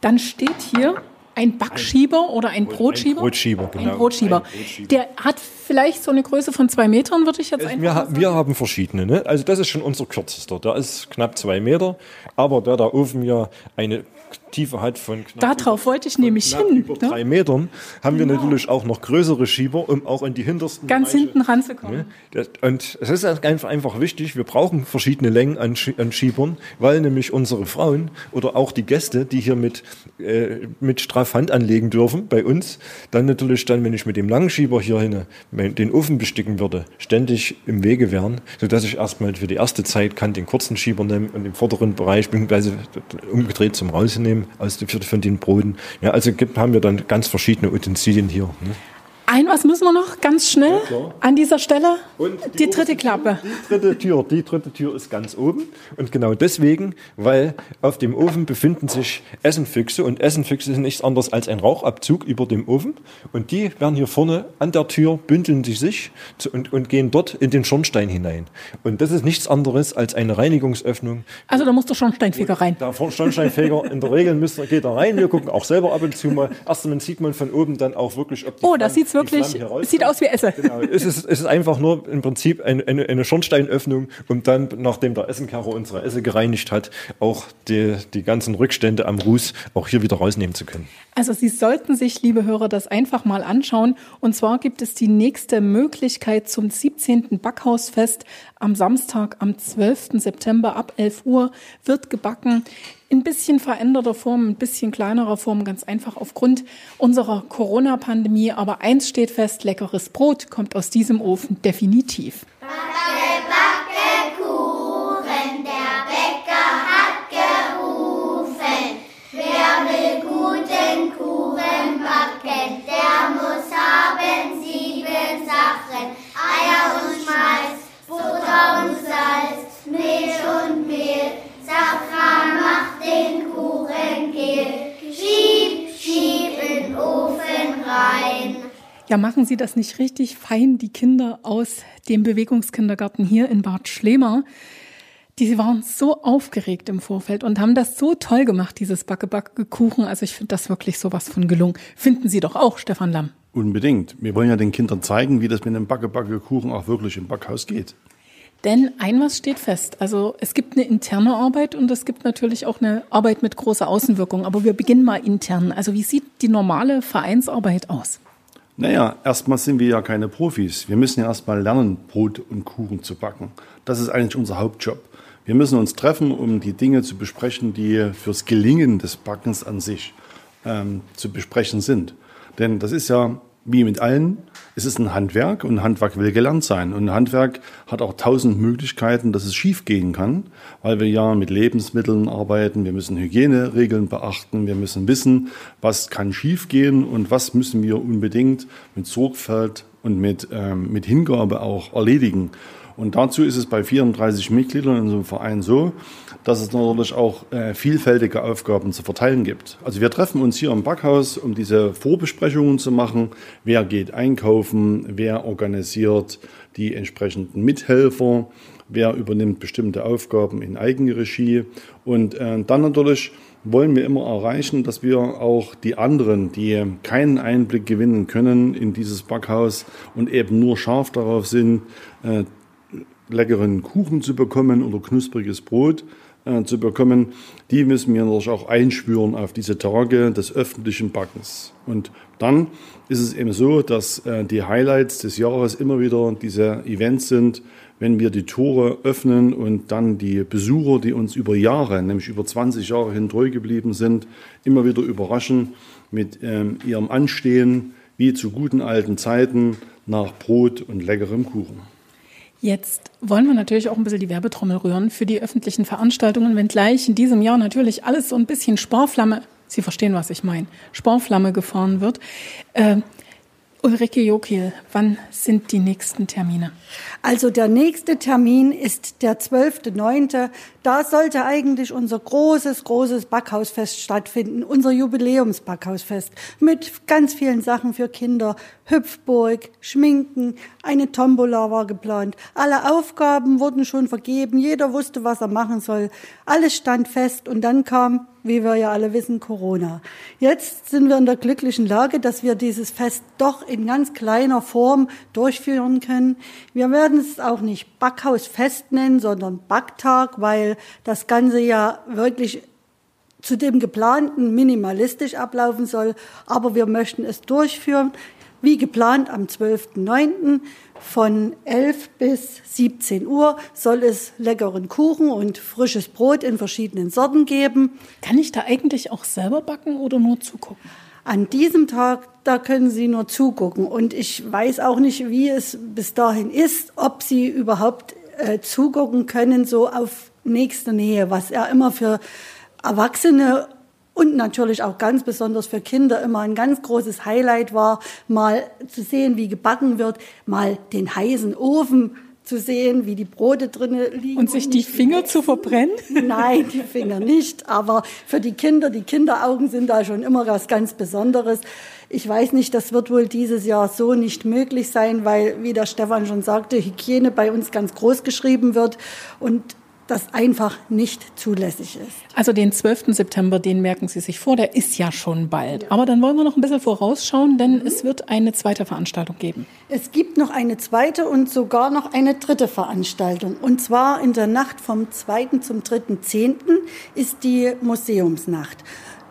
Dann steht hier ein Backschieber oder ein Brotschieber? Ein Brotschieber, genau. Ein Brotschieber. Ein Brotschieber. Der hat vielleicht so eine Größe von zwei Metern, würde ich jetzt einfach wir, sagen. wir haben verschiedene. Ne? Also das ist schon unser kürzester. Der ist knapp zwei Meter. Aber da der Ofen ja eine Tiefe hat von knapp Darauf wollte ich nämlich hin. Über ne? drei Metern haben wir genau. natürlich auch noch größere Schieber, um auch in die hintersten Ganz Bereiche, hinten ranzukommen. Ne? Und es ist einfach, einfach wichtig, wir brauchen verschiedene Längen an, an, Schiebern, weil nämlich unsere Frauen oder auch die Gäste, die hier mit, äh, mit Straff Hand anlegen dürfen bei uns, dann natürlich dann, wenn ich mit dem langen Schieber hier hin den Ofen besticken würde, ständig im Wege wären, sodass ich erstmal für die erste Zeit kann den kurzen Schieber nehmen und im vorderen Bereich, beziehungsweise umgedreht zum Rausnehmen aus von den Broten. Ja, also gibt, haben wir dann ganz verschiedene Utensilien hier. Ne? Ein was müssen wir noch ganz schnell ja, an dieser Stelle? Und die, die dritte Klappe. Die dritte Tür, die dritte Tür ist ganz oben und genau deswegen, weil auf dem Ofen befinden sich Essenfüchse und Essenfüchse sind nichts anderes als ein Rauchabzug über dem Ofen und die werden hier vorne an der Tür bündeln sie sich und, und gehen dort in den Schornstein hinein. Und das ist nichts anderes als eine Reinigungsöffnung. Also da muss der Schornsteinfeger rein. Der Schornsteinfeger in der Regel müsste, geht da rein. Wir gucken auch selber ab und zu mal. Erst einmal sieht man von oben dann auch wirklich, ob die Oh, das sieht's wirklich, es sieht aus wie Esse. Genau. Es, ist, es ist einfach nur im Prinzip eine, eine, eine Schornsteinöffnung, um dann, nachdem der Essenkarre unsere Esse gereinigt hat, auch die, die ganzen Rückstände am Ruß auch hier wieder rausnehmen zu können. Also Sie sollten sich, liebe Hörer, das einfach mal anschauen. Und zwar gibt es die nächste Möglichkeit zum 17. Backhausfest am Samstag, am 12. September ab 11 Uhr wird gebacken in bisschen veränderter Form, ein bisschen kleinerer Form, ganz einfach aufgrund unserer Corona-Pandemie. Aber eins steht fest, leckeres Brot kommt aus diesem Ofen definitiv. Backe, backe Kuchen, der Ja, machen Sie das nicht richtig fein, die Kinder aus dem Bewegungskindergarten hier in Bad Schlema. Die waren so aufgeregt im Vorfeld und haben das so toll gemacht, dieses Backe-Backe-Kuchen. Also ich finde das wirklich sowas von gelungen. Finden Sie doch auch, Stefan Lamm. Unbedingt. Wir wollen ja den Kindern zeigen, wie das mit dem Backe-Backe-Kuchen auch wirklich im Backhaus geht. Denn ein was steht fest. Also es gibt eine interne Arbeit und es gibt natürlich auch eine Arbeit mit großer Außenwirkung. Aber wir beginnen mal intern. Also wie sieht die normale Vereinsarbeit aus? Naja, erstmal sind wir ja keine Profis. Wir müssen ja erstmal lernen, Brot und Kuchen zu backen. Das ist eigentlich unser Hauptjob. Wir müssen uns treffen, um die Dinge zu besprechen, die fürs Gelingen des Backens an sich ähm, zu besprechen sind. Denn das ist ja wie mit allen, es ist ein Handwerk und ein Handwerk will gelernt sein. Und ein Handwerk hat auch tausend Möglichkeiten, dass es schief gehen kann, weil wir ja mit Lebensmitteln arbeiten, wir müssen Hygieneregeln beachten, wir müssen wissen, was kann schief gehen und was müssen wir unbedingt mit Sorgfalt und mit, ähm, mit Hingabe auch erledigen. Und dazu ist es bei 34 Mitgliedern in so einem Verein so, dass es natürlich auch äh, vielfältige Aufgaben zu verteilen gibt. Also wir treffen uns hier im Backhaus, um diese Vorbesprechungen zu machen. Wer geht einkaufen? Wer organisiert die entsprechenden Mithelfer? Wer übernimmt bestimmte Aufgaben in Eigenregie? Und äh, dann natürlich wollen wir immer erreichen, dass wir auch die anderen, die keinen Einblick gewinnen können in dieses Backhaus und eben nur scharf darauf sind, äh, leckeren Kuchen zu bekommen oder knuspriges Brot äh, zu bekommen, die müssen wir natürlich auch einschwören auf diese Tage des öffentlichen Backens. Und dann ist es eben so, dass äh, die Highlights des Jahres immer wieder diese Events sind, wenn wir die Tore öffnen und dann die Besucher, die uns über Jahre, nämlich über 20 Jahre hin treu geblieben sind, immer wieder überraschen mit ähm, ihrem Anstehen, wie zu guten alten Zeiten, nach Brot und leckerem Kuchen. Jetzt wollen wir natürlich auch ein bisschen die Werbetrommel rühren für die öffentlichen Veranstaltungen, wenngleich in diesem Jahr natürlich alles so ein bisschen Sparflamme, Sie verstehen, was ich meine, Sparflamme gefahren wird. Äh, Ulrike Jokiel, wann sind die nächsten Termine? Also der nächste Termin ist der 12.9. Da sollte eigentlich unser großes, großes Backhausfest stattfinden, unser Jubiläumsbackhausfest mit ganz vielen Sachen für Kinder, Hüpfburg, Schminken, eine Tombola war geplant. Alle Aufgaben wurden schon vergeben, jeder wusste, was er machen soll. Alles stand fest und dann kam wie wir ja alle wissen, Corona. Jetzt sind wir in der glücklichen Lage, dass wir dieses Fest doch in ganz kleiner Form durchführen können. Wir werden es auch nicht Backhausfest nennen, sondern Backtag, weil das Ganze ja wirklich zu dem geplanten minimalistisch ablaufen soll. Aber wir möchten es durchführen, wie geplant am 12.09. Von 11 bis 17 Uhr soll es leckeren Kuchen und frisches Brot in verschiedenen Sorten geben. Kann ich da eigentlich auch selber backen oder nur zugucken? An diesem Tag, da können Sie nur zugucken. Und ich weiß auch nicht, wie es bis dahin ist, ob Sie überhaupt äh, zugucken können, so auf nächste Nähe, was ja immer für Erwachsene und natürlich auch ganz besonders für Kinder immer ein ganz großes Highlight war, mal zu sehen, wie gebacken wird, mal den heißen Ofen zu sehen, wie die Brote drinnen liegen. Und sich und die Finger zu verbrennen? Nein, die Finger nicht. Aber für die Kinder, die Kinderaugen sind da schon immer was ganz Besonderes. Ich weiß nicht, das wird wohl dieses Jahr so nicht möglich sein, weil, wie der Stefan schon sagte, Hygiene bei uns ganz groß geschrieben wird. Und das einfach nicht zulässig ist. Also den 12. September, den merken Sie sich vor, der ist ja schon bald. Aber dann wollen wir noch ein bisschen vorausschauen, denn mhm. es wird eine zweite Veranstaltung geben. Es gibt noch eine zweite und sogar noch eine dritte Veranstaltung. Und zwar in der Nacht vom 2. zum 3.10. ist die Museumsnacht.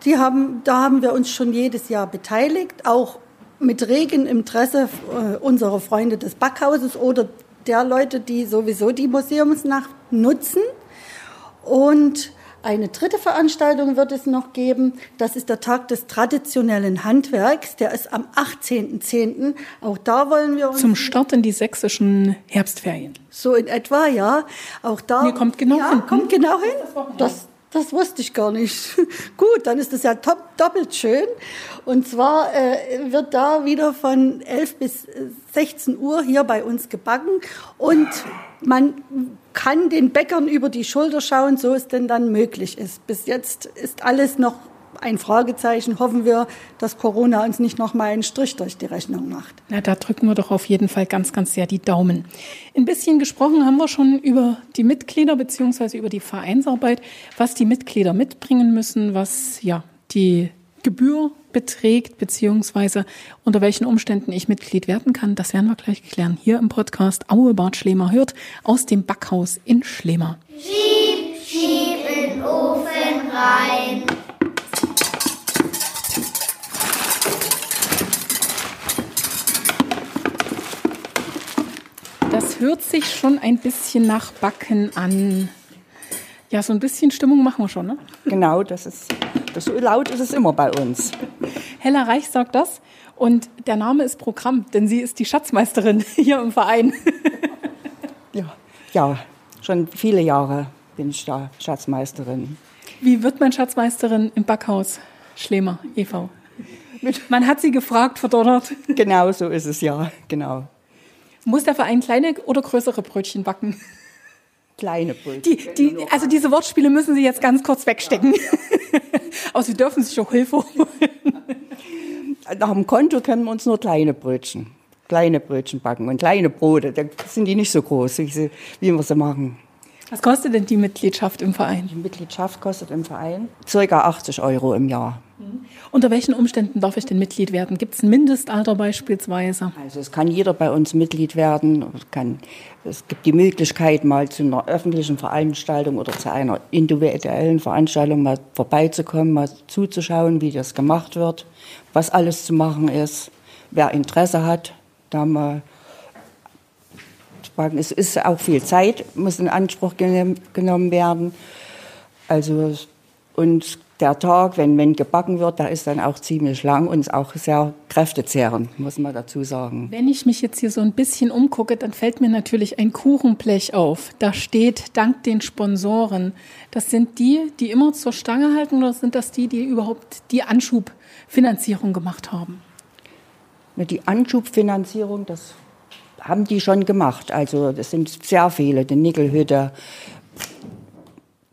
Die haben, da haben wir uns schon jedes Jahr beteiligt, auch mit regen Interesse äh, unserer Freunde des Backhauses oder der Leute, die sowieso die Museumsnacht nutzen. Und eine dritte Veranstaltung wird es noch geben. Das ist der Tag des traditionellen Handwerks. Der ist am 18.10. Auch da wollen wir uns. Zum Start in die sächsischen Herbstferien. So in etwa, ja. Auch da. Mir kommt genau ja, hin. Kommt genau hin. Das, das wusste ich gar nicht. Gut, dann ist das ja top, doppelt schön. Und zwar äh, wird da wieder von 11 bis 16 Uhr hier bei uns gebacken und man kann den Bäckern über die Schulter schauen, so es denn dann möglich ist. Bis jetzt ist alles noch ein Fragezeichen. Hoffen wir, dass Corona uns nicht noch mal einen Strich durch die Rechnung macht. Na, da drücken wir doch auf jeden Fall ganz, ganz sehr die Daumen. Ein bisschen gesprochen haben wir schon über die Mitglieder beziehungsweise über die Vereinsarbeit, was die Mitglieder mitbringen müssen, was ja die Gebühr beträgt, beziehungsweise unter welchen Umständen ich Mitglied werden kann. Das werden wir gleich klären hier im Podcast Aue Bad Schlemer hört aus dem Backhaus in Schlemer. Schieb, schieb in den Ofen rein. Das hört sich schon ein bisschen nach Backen an. Ja, so ein bisschen Stimmung machen wir schon, ne? Genau, das ist, das so laut ist es immer bei uns. Hella Reich sagt das und der Name ist Programm, denn sie ist die Schatzmeisterin hier im Verein. ja, ja, schon viele Jahre bin ich da Schatzmeisterin. Wie wird man Schatzmeisterin im Backhaus Schlemer e.V.? Man hat sie gefragt, verdonnert. Genau so ist es ja, genau. Muss der Verein kleine oder größere Brötchen backen? Kleine Brötchen. Die, die, also diese Wortspiele müssen Sie jetzt ganz kurz wegstecken. Aber Sie dürfen sich auch Hilfe holen. Nach dem Konto können wir uns nur kleine Brötchen, kleine Brötchen backen und kleine Brote. Da sind die nicht so groß, wie, wie wir sie machen. Was kostet denn die Mitgliedschaft im Verein? Die Mitgliedschaft kostet im Verein ca. 80 Euro im Jahr. Unter welchen Umständen darf ich denn Mitglied werden? Gibt es ein Mindestalter beispielsweise? Also es kann jeder bei uns Mitglied werden. Es, kann, es gibt die Möglichkeit, mal zu einer öffentlichen Veranstaltung oder zu einer individuellen Veranstaltung mal vorbeizukommen, mal zuzuschauen, wie das gemacht wird, was alles zu machen ist. Wer Interesse hat, da mal es ist auch viel Zeit, muss in Anspruch genommen werden. Also, und der Tag, wenn, wenn gebacken wird, der ist dann auch ziemlich lang und auch sehr kräftezehrend, muss man dazu sagen. Wenn ich mich jetzt hier so ein bisschen umgucke, dann fällt mir natürlich ein Kuchenblech auf. Da steht, dank den Sponsoren. Das sind die, die immer zur Stange halten oder sind das die, die überhaupt die Anschubfinanzierung gemacht haben? Die Anschubfinanzierung, das haben die schon gemacht. Also das sind sehr viele, die Nickelhütte,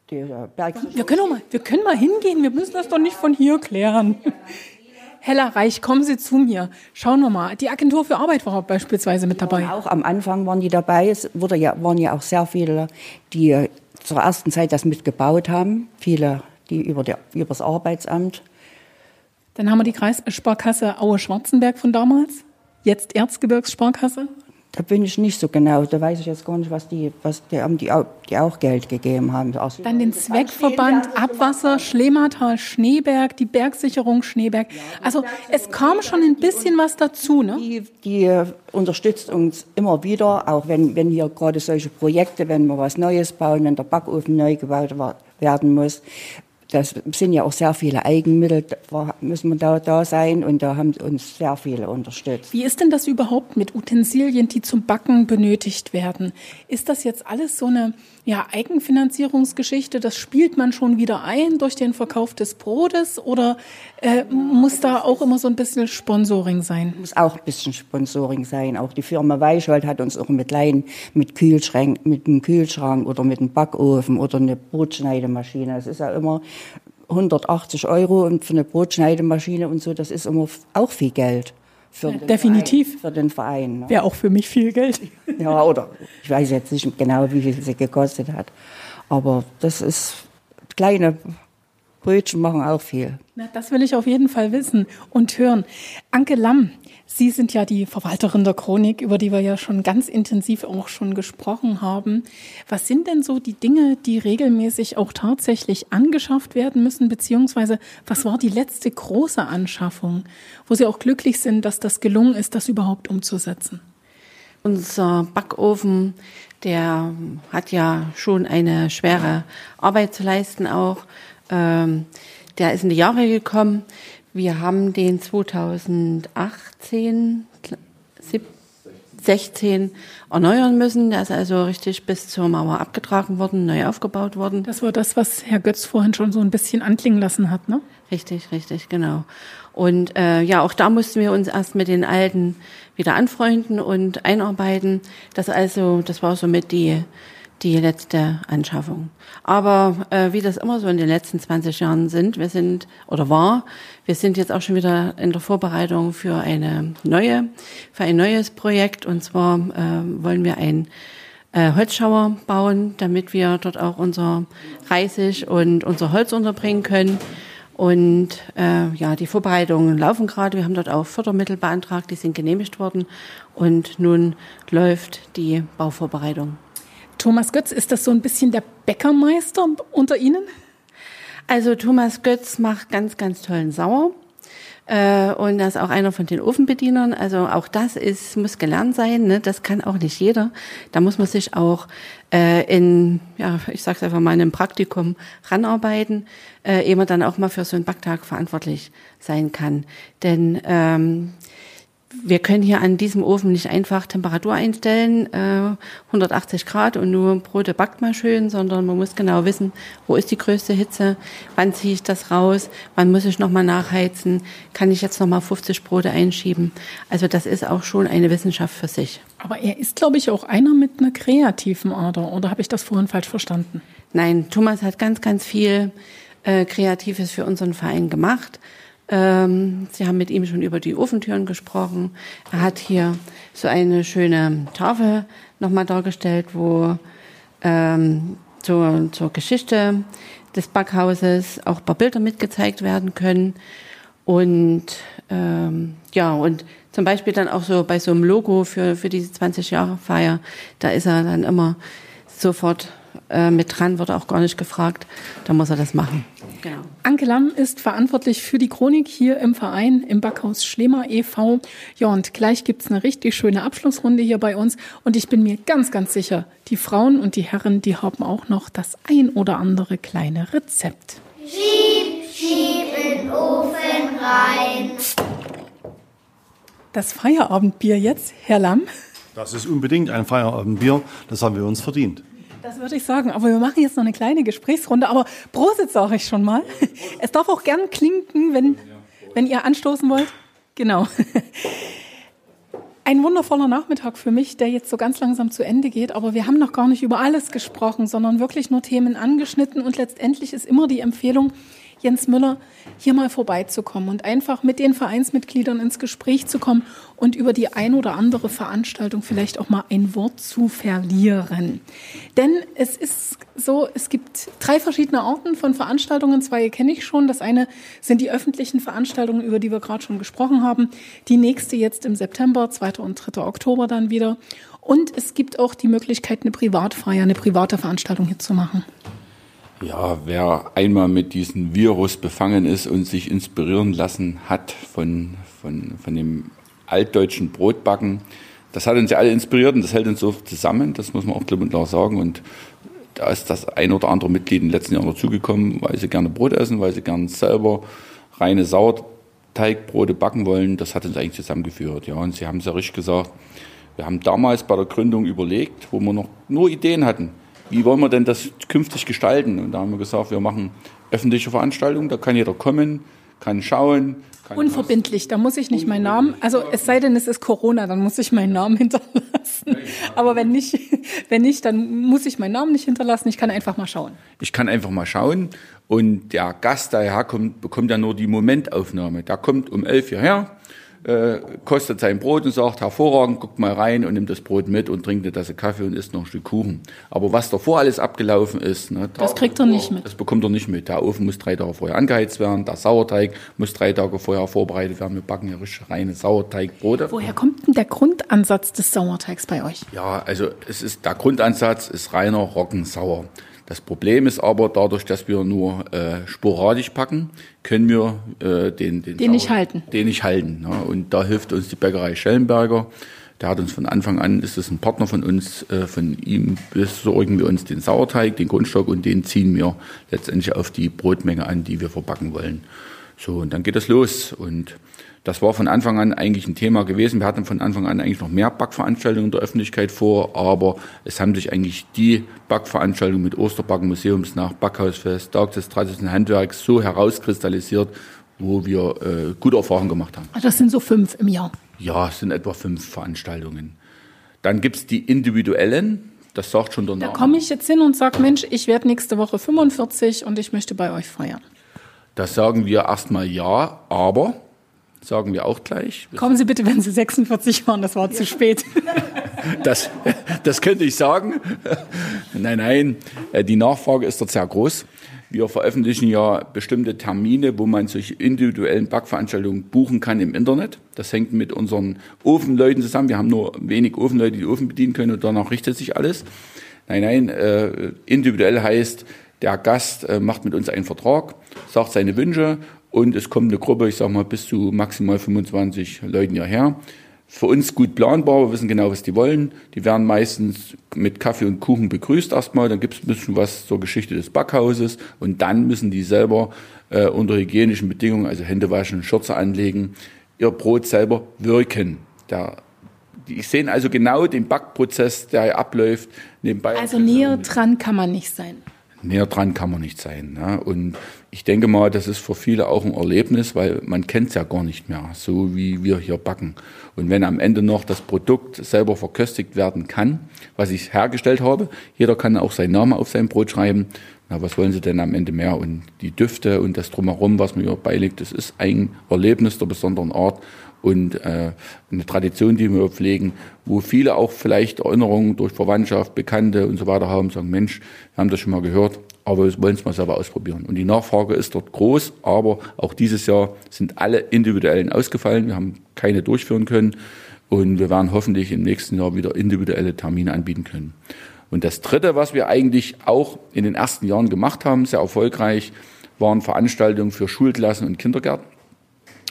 wir können, mal, wir können mal hingehen, wir müssen das doch nicht von hier klären. Hella Reich, kommen Sie zu mir. Schauen wir mal. Die Agentur für Arbeit war beispielsweise mit dabei. Ja, auch am Anfang waren die dabei. Es wurde ja, waren ja auch sehr viele, die zur ersten Zeit das mitgebaut haben. Viele, die über, der, über das Arbeitsamt. Dann haben wir die Kreissparkasse Aue-Schwarzenberg von damals. Jetzt Erzgebirgssparkasse. Da bin ich nicht so genau. Da weiß ich jetzt gar nicht, was die, was die, die, auch, die auch Geld gegeben haben. Dann den Zweckverband Abwasser Schlematal Schneeberg, die Bergsicherung Schneeberg. Also es kam schon ein bisschen was dazu, ne? Die, die unterstützt uns immer wieder, auch wenn, wenn hier gerade solche Projekte, wenn wir was Neues bauen, wenn der Backofen neu gebaut werden muss, das sind ja auch sehr viele Eigenmittel, da müssen wir da, da sein und da haben uns sehr viele unterstützt. Wie ist denn das überhaupt mit Utensilien, die zum Backen benötigt werden? Ist das jetzt alles so eine ja, Eigenfinanzierungsgeschichte? Das spielt man schon wieder ein durch den Verkauf des Brotes oder äh, muss da auch immer so ein bisschen Sponsoring sein? Muss auch ein bisschen Sponsoring sein. Auch die Firma Weichhold hat uns auch mit Leihen, mit Kühlschrank, mit einem Kühlschrank oder mit einem Backofen oder eine Brotschneidemaschine. Es ist ja immer 180 Euro und für eine Brotschneidemaschine und so, das ist immer auch viel Geld. Für ja, definitiv. Verein, für den Verein. Ne? Wäre auch für mich viel Geld. Ja, oder ich weiß jetzt nicht genau, wie viel sie gekostet hat. Aber das ist, kleine Brötchen machen auch viel. Na, das will ich auf jeden Fall wissen und hören. Anke Lamm, Sie sind ja die Verwalterin der Chronik, über die wir ja schon ganz intensiv auch schon gesprochen haben. Was sind denn so die Dinge, die regelmäßig auch tatsächlich angeschafft werden müssen, beziehungsweise was war die letzte große Anschaffung, wo Sie auch glücklich sind, dass das gelungen ist, das überhaupt umzusetzen? Unser Backofen, der hat ja schon eine schwere Arbeit zu leisten auch. Ähm, der ist in die Jahre gekommen. Wir haben den 2018, 16 erneuern müssen. Der ist also richtig bis zur Mauer abgetragen worden, neu aufgebaut worden. Das war das, was Herr Götz vorhin schon so ein bisschen anklingen lassen hat, ne? Richtig, richtig, genau. Und äh, ja, auch da mussten wir uns erst mit den alten wieder anfreunden und einarbeiten. Das also, das war somit die die letzte Anschaffung. Aber äh, wie das immer so in den letzten 20 Jahren sind, wir sind oder war, wir sind jetzt auch schon wieder in der Vorbereitung für eine neue, für ein neues Projekt. Und zwar äh, wollen wir ein äh, Holzschauer bauen, damit wir dort auch unser Reisig und unser Holz unterbringen können. Und äh, ja, die Vorbereitungen laufen gerade. Wir haben dort auch Fördermittel beantragt, die sind genehmigt worden. Und nun läuft die Bauvorbereitung. Thomas Götz, ist das so ein bisschen der Bäckermeister unter Ihnen? Also Thomas Götz macht ganz, ganz tollen Sauer. Äh, und er ist auch einer von den Ofenbedienern. Also auch das ist, muss gelernt sein. Ne? Das kann auch nicht jeder. Da muss man sich auch äh, in, ja, ich sag's einfach mal, in einem Praktikum ranarbeiten, äh, ehe man dann auch mal für so einen Backtag verantwortlich sein kann. Denn ähm, wir können hier an diesem Ofen nicht einfach Temperatur einstellen, äh, 180 Grad und nur Brote backt mal schön, sondern man muss genau wissen, wo ist die größte Hitze, wann ziehe ich das raus, wann muss ich nochmal nachheizen, kann ich jetzt nochmal 50 Brote einschieben. Also das ist auch schon eine Wissenschaft für sich. Aber er ist, glaube ich, auch einer mit einer kreativen Ader, oder habe ich das vorhin falsch verstanden? Nein, Thomas hat ganz, ganz viel äh, Kreatives für unseren Verein gemacht. Ähm, Sie haben mit ihm schon über die Ofentüren gesprochen. Er hat hier so eine schöne Tafel nochmal dargestellt, wo ähm, zur, zur Geschichte des Backhauses auch ein paar Bilder mitgezeigt werden können. Und ähm, ja, und zum Beispiel dann auch so bei so einem Logo für, für diese 20 Jahre Feier, da ist er dann immer sofort äh, mit dran, wird auch gar nicht gefragt. Da muss er das machen. Genau. Anke Lamm ist verantwortlich für die Chronik hier im Verein im Backhaus Schlemer e.V. Ja, und gleich gibt's eine richtig schöne Abschlussrunde hier bei uns. Und ich bin mir ganz, ganz sicher, die Frauen und die Herren, die haben auch noch das ein oder andere kleine Rezept. Schieb, schieb in den Ofen rein. Das Feierabendbier jetzt, Herr Lamm? Das ist unbedingt ein Feierabendbier. Das haben wir uns verdient. Das würde ich sagen. Aber wir machen jetzt noch eine kleine Gesprächsrunde. Aber Prosit sage ich schon mal. Es darf auch gern klinken, wenn, wenn ihr anstoßen wollt. Genau. Ein wundervoller Nachmittag für mich, der jetzt so ganz langsam zu Ende geht. Aber wir haben noch gar nicht über alles gesprochen, sondern wirklich nur Themen angeschnitten. Und letztendlich ist immer die Empfehlung, Jens Müller, hier mal vorbeizukommen und einfach mit den Vereinsmitgliedern ins Gespräch zu kommen und über die ein oder andere Veranstaltung vielleicht auch mal ein Wort zu verlieren. Denn es ist so, es gibt drei verschiedene Arten von Veranstaltungen. Zwei kenne ich schon. Das eine sind die öffentlichen Veranstaltungen, über die wir gerade schon gesprochen haben. Die nächste jetzt im September, 2. und 3. Oktober dann wieder. Und es gibt auch die Möglichkeit, eine Privatfeier, eine private Veranstaltung hier zu machen. Ja, wer einmal mit diesem Virus befangen ist und sich inspirieren lassen hat von, von, von dem altdeutschen Brotbacken, das hat uns ja alle inspiriert und das hält uns so zusammen, das muss man auch klipp und klar sagen. Und da ist das ein oder andere Mitglied in den letzten Jahren dazugekommen, weil sie gerne Brot essen, weil sie gerne selber reine Sauerteigbrote backen wollen. Das hat uns eigentlich zusammengeführt. Ja, und Sie haben es ja richtig gesagt. Wir haben damals bei der Gründung überlegt, wo wir noch nur Ideen hatten wie wollen wir denn das künftig gestalten? Und da haben wir gesagt, wir machen öffentliche Veranstaltungen, da kann jeder kommen, kann schauen. Kann Unverbindlich, da muss ich nicht meinen Namen, also es sei denn, es ist Corona, dann muss ich meinen Namen hinterlassen. Aber wenn nicht, wenn nicht, dann muss ich meinen Namen nicht hinterlassen, ich kann einfach mal schauen. Ich kann einfach mal schauen und der Gast, der herkommt, bekommt ja nur die Momentaufnahme. Der kommt um elf hierher, äh, kostet sein Brot und sagt, hervorragend, guckt mal rein und nimmt das Brot mit und trinkt eine Tasse Kaffee und isst noch ein Stück Kuchen. Aber was davor alles abgelaufen ist, ne, das kriegt er nicht mit. Das bekommt er nicht mit. Der Ofen muss drei Tage vorher angeheizt werden, der Sauerteig muss drei Tage vorher vorbereitet werden. Wir backen ja richtig reine Sauerteigbrote. Woher kommt denn der Grundansatz des Sauerteigs bei euch? Ja, also es ist der Grundansatz ist reiner Roggensauer. Das Problem ist aber, dadurch, dass wir nur äh, sporadisch packen, können wir äh, den, den, den nicht halten. Den nicht halten. Ne? Und da hilft uns die Bäckerei Schellenberger. Der hat uns von Anfang an, ist es ein Partner von uns, äh, von ihm besorgen wir uns den Sauerteig, den Grundstock und den ziehen wir letztendlich auf die Brotmenge an, die wir verbacken wollen. So, und dann geht es los. Und das war von Anfang an eigentlich ein Thema gewesen. Wir hatten von Anfang an eigentlich noch mehr Backveranstaltungen in der Öffentlichkeit vor, aber es haben sich eigentlich die Backveranstaltungen mit Osterbacken, Museumsnacht, Backhausfest, Tag des traditionellen Handwerks so herauskristallisiert, wo wir äh, gute Erfahrungen gemacht haben. Das sind so fünf im Jahr. Ja, es sind etwa fünf Veranstaltungen. Dann gibt's die individuellen, das sagt schon der Name. Da komme ich jetzt hin und sage, Mensch, ich werde nächste Woche 45 und ich möchte bei euch feiern. Das sagen wir erstmal ja, aber sagen wir auch gleich. Kommen Sie bitte, wenn Sie 46 waren, das war ja. zu spät. Das, das könnte ich sagen. Nein, nein, äh, die Nachfrage ist dort sehr groß. Wir veröffentlichen ja bestimmte Termine, wo man solche individuellen Backveranstaltungen buchen kann im Internet. Das hängt mit unseren Ofenleuten zusammen. Wir haben nur wenig Ofenleute, die Ofen bedienen können und danach richtet sich alles. Nein, nein, äh, individuell heißt, der Gast äh, macht mit uns einen Vertrag, sagt seine Wünsche und es kommt eine Gruppe, ich sage mal, bis zu maximal 25 Leuten hierher. Für uns gut planbar, wir wissen genau, was die wollen. Die werden meistens mit Kaffee und Kuchen begrüßt erstmal, dann gibt es ein bisschen was zur Geschichte des Backhauses und dann müssen die selber äh, unter hygienischen Bedingungen, also Hände waschen, Schürze anlegen, ihr Brot selber wirken. Der die sehen also genau den Backprozess, der abläuft. Nebenbei also näher dran kann man nicht sein. Näher dran kann man nicht sein. Ne? Und ich denke mal, das ist für viele auch ein Erlebnis, weil man kennt es ja gar nicht mehr, so wie wir hier backen. Und wenn am Ende noch das Produkt selber verköstigt werden kann, was ich hergestellt habe, jeder kann auch seinen Namen auf sein Brot schreiben, Na, was wollen sie denn am Ende mehr? Und die Düfte und das Drumherum, was man hier beilegt, das ist ein Erlebnis der besonderen Art und äh, eine Tradition, die wir pflegen, wo viele auch vielleicht Erinnerungen durch Verwandtschaft, Bekannte und so weiter haben, sagen, Mensch, wir haben das schon mal gehört, aber wir wollen es mal selber ausprobieren. Und die Nachfrage ist dort groß, aber auch dieses Jahr sind alle individuellen ausgefallen. Wir haben keine durchführen können und wir werden hoffentlich im nächsten Jahr wieder individuelle Termine anbieten können. Und das Dritte, was wir eigentlich auch in den ersten Jahren gemacht haben, sehr erfolgreich, waren Veranstaltungen für Schulklassen und Kindergärten,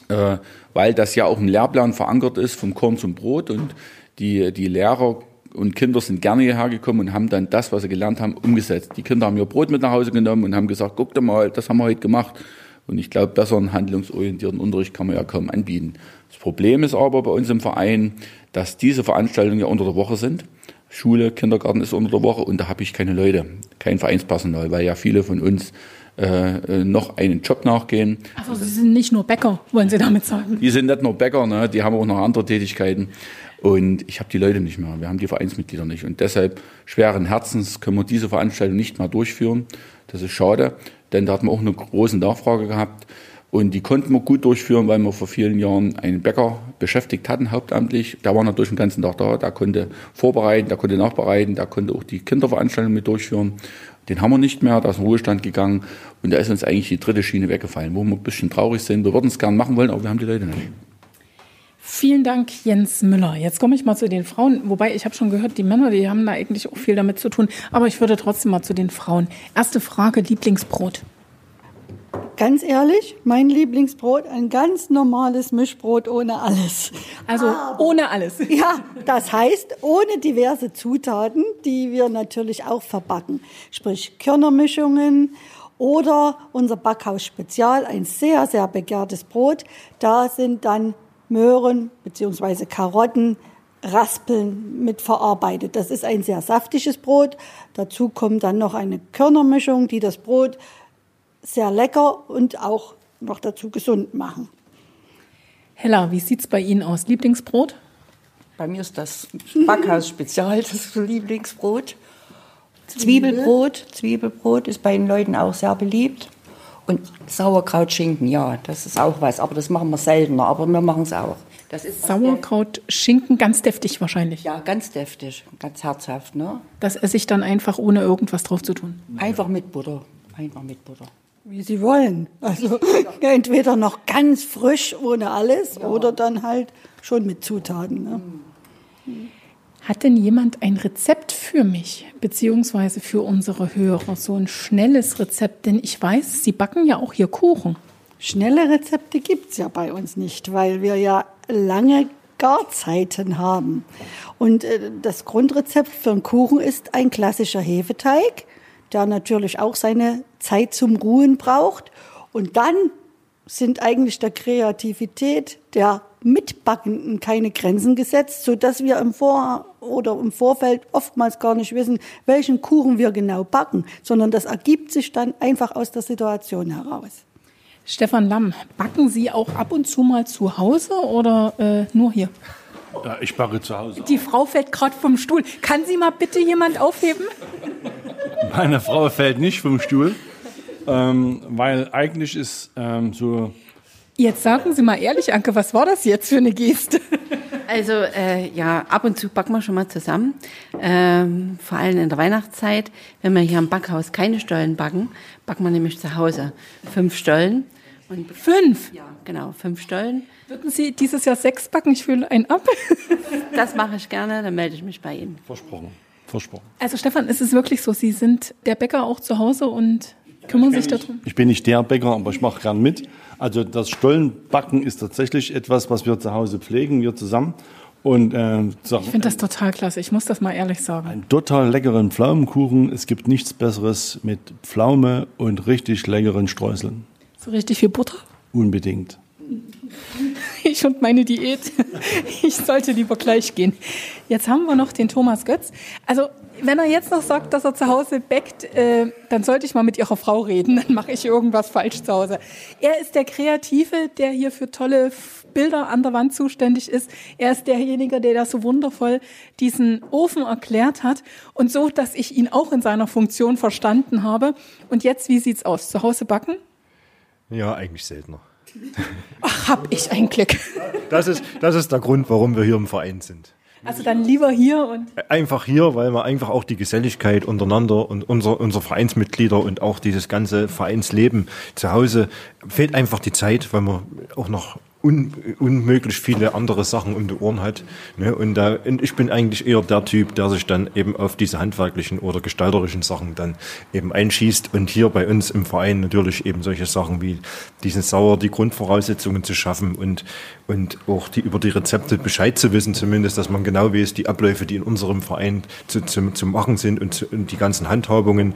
äh, weil das ja auch im Lehrplan verankert ist, vom Korn zum Brot. Und die, die Lehrer und Kinder sind gerne hierher gekommen und haben dann das, was sie gelernt haben, umgesetzt. Die Kinder haben ihr Brot mit nach Hause genommen und haben gesagt, guck doch mal, das haben wir heute gemacht. Und ich glaube, besseren handlungsorientierten Unterricht kann man ja kaum anbieten. Das Problem ist aber bei uns im Verein, dass diese Veranstaltungen ja unter der Woche sind. Schule, Kindergarten ist unter der Woche und da habe ich keine Leute, kein Vereinspersonal, weil ja viele von uns äh, noch einen Job nachgehen. Also Sie sind nicht nur Bäcker, wollen Sie damit sagen? Die sind nicht nur Bäcker, ne? die haben auch noch andere Tätigkeiten. Und ich habe die Leute nicht mehr, wir haben die Vereinsmitglieder nicht. Und deshalb schweren Herzens können wir diese Veranstaltung nicht mehr durchführen. Das ist schade, denn da hatten wir auch eine große Nachfrage gehabt. Und die konnten wir gut durchführen, weil wir vor vielen Jahren einen Bäcker beschäftigt hatten, hauptamtlich. Der war natürlich den ganzen Tag da, der konnte vorbereiten, der konnte nachbereiten, der konnte auch die Kinderveranstaltung mit durchführen. Den haben wir nicht mehr, da ist ein Ruhestand gegangen und da ist uns eigentlich die dritte Schiene weggefallen, wo wir ein bisschen traurig sind. Wir würden es gern machen wollen, aber wir haben die Leute nicht. Vielen Dank, Jens Müller. Jetzt komme ich mal zu den Frauen, wobei ich habe schon gehört, die Männer, die haben da eigentlich auch viel damit zu tun. Aber ich würde trotzdem mal zu den Frauen. Erste Frage, Lieblingsbrot. Ganz ehrlich, mein Lieblingsbrot, ein ganz normales Mischbrot ohne alles. Also Aber, ohne alles. Ja, das heißt ohne diverse Zutaten, die wir natürlich auch verbacken. Sprich Körnermischungen oder unser Backhaus Spezial, ein sehr, sehr begehrtes Brot. Da sind dann Möhren bzw. Karotten, Raspeln mit verarbeitet. Das ist ein sehr saftiges Brot. Dazu kommt dann noch eine Körnermischung, die das Brot sehr lecker und auch noch dazu gesund machen. Hella, wie sieht es bei Ihnen aus? Lieblingsbrot? Bei mir ist das Backhaus Spezial, das Lieblingsbrot. Zwiebelbrot. Zwiebelbrot ist bei den Leuten auch sehr beliebt. Und Sauerkrautschinken, ja, das ist auch was. Aber das machen wir seltener, aber wir machen es auch. Das ist Sauerkrautschinken, ganz deftig wahrscheinlich. Ja, ganz deftig, ganz herzhaft. Ne? Das esse ich dann einfach, ohne irgendwas drauf zu tun. Einfach mit Butter. Einfach mit Butter. Wie Sie wollen. Also entweder noch ganz frisch ohne alles ja. oder dann halt schon mit Zutaten. Ne? Hat denn jemand ein Rezept für mich, beziehungsweise für unsere Hörer? So ein schnelles Rezept, denn ich weiß, Sie backen ja auch hier Kuchen. Schnelle Rezepte gibt es ja bei uns nicht, weil wir ja lange Garzeiten haben. Und äh, das Grundrezept für einen Kuchen ist ein klassischer Hefeteig der natürlich auch seine Zeit zum Ruhen braucht. Und dann sind eigentlich der Kreativität der Mitbackenden keine Grenzen gesetzt, so dass wir im Vor- oder im Vorfeld oftmals gar nicht wissen, welchen Kuchen wir genau backen, sondern das ergibt sich dann einfach aus der Situation heraus. Stefan Lamm, backen Sie auch ab und zu mal zu Hause oder äh, nur hier? Ja, ich backe zu Hause. Die Frau fällt gerade vom Stuhl. Kann sie mal bitte jemand aufheben? Meine Frau fällt nicht vom Stuhl, ähm, weil eigentlich ist ähm, so. Jetzt sagen Sie mal ehrlich, Anke, was war das jetzt für eine Geste? Also äh, ja, ab und zu backen wir schon mal zusammen. Ähm, vor allem in der Weihnachtszeit, wenn wir hier im Backhaus keine Stollen backen, backen wir nämlich zu Hause fünf Stollen. Und fünf? Ja, genau, fünf Stollen. Würden Sie dieses Jahr sechs backen? Ich fühle einen ab. das mache ich gerne, dann melde ich mich bei Ihnen. Versprochen. Versprochen. Also Stefan, ist es wirklich so, Sie sind der Bäcker auch zu Hause und kümmern sich darum? Ich bin nicht der Bäcker, aber ich mache gern mit. Also das Stollenbacken ist tatsächlich etwas, was wir zu Hause pflegen, wir zusammen. Und, äh, ich finde das total klasse, ich muss das mal ehrlich sagen. Einen total leckeren Pflaumenkuchen. Es gibt nichts Besseres mit Pflaume und richtig leckeren Streuseln. So richtig viel Butter? Unbedingt. Ich und meine Diät. Ich sollte lieber gleich gehen. Jetzt haben wir noch den Thomas Götz. Also wenn er jetzt noch sagt, dass er zu Hause backt, äh, dann sollte ich mal mit Ihrer Frau reden. Dann mache ich irgendwas falsch zu Hause. Er ist der Kreative, der hier für tolle Bilder an der Wand zuständig ist. Er ist derjenige, der das so wundervoll diesen Ofen erklärt hat und so, dass ich ihn auch in seiner Funktion verstanden habe. Und jetzt, wie sieht's aus? Zu Hause backen? Ja, eigentlich seltener. Ach, hab ich ein Glück. Das ist, das ist der Grund, warum wir hier im Verein sind. Also dann lieber hier und. Einfach hier, weil wir einfach auch die Geselligkeit untereinander und unser, unser Vereinsmitglieder und auch dieses ganze Vereinsleben zu Hause fehlt einfach die Zeit, weil wir auch noch un, unmöglich viele andere Sachen um die Ohren hat. Ne? Und, da, und ich bin eigentlich eher der Typ, der sich dann eben auf diese handwerklichen oder gestalterischen Sachen dann eben einschießt. Und hier bei uns im Verein natürlich eben solche Sachen wie diesen Sauer, die Grundvoraussetzungen zu schaffen und, und auch die, über die Rezepte Bescheid zu wissen, zumindest, dass man genau weiß, die Abläufe, die in unserem Verein zu, zu, zu machen sind und, zu, und die ganzen Handhabungen.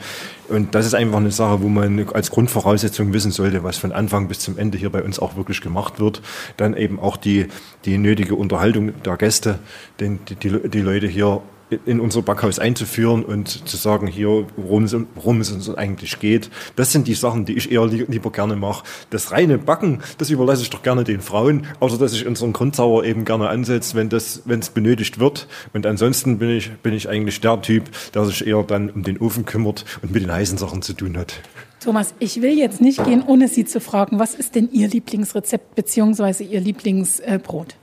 Und das ist einfach eine Sache, wo man als Grundvoraussetzung wissen sollte, was von Anfang bis zum Ende hier bei uns auch wirklich gemacht wird dann eben auch die, die nötige Unterhaltung der Gäste, den, die, die, Leute hier in unser Backhaus einzuführen und zu sagen, hier, worum es, worum es uns eigentlich geht. Das sind die Sachen, die ich eher lieber gerne mache. Das reine Backen, das überlasse ich doch gerne den Frauen, außer dass ich unseren Grundsauer eben gerne ansetze, wenn das, wenn es benötigt wird. Und ansonsten bin ich, bin ich eigentlich der Typ, der sich eher dann um den Ofen kümmert und mit den heißen Sachen zu tun hat. Thomas, ich will jetzt nicht gehen, ohne Sie zu fragen, was ist denn Ihr Lieblingsrezept bzw. Ihr Lieblingsbrot?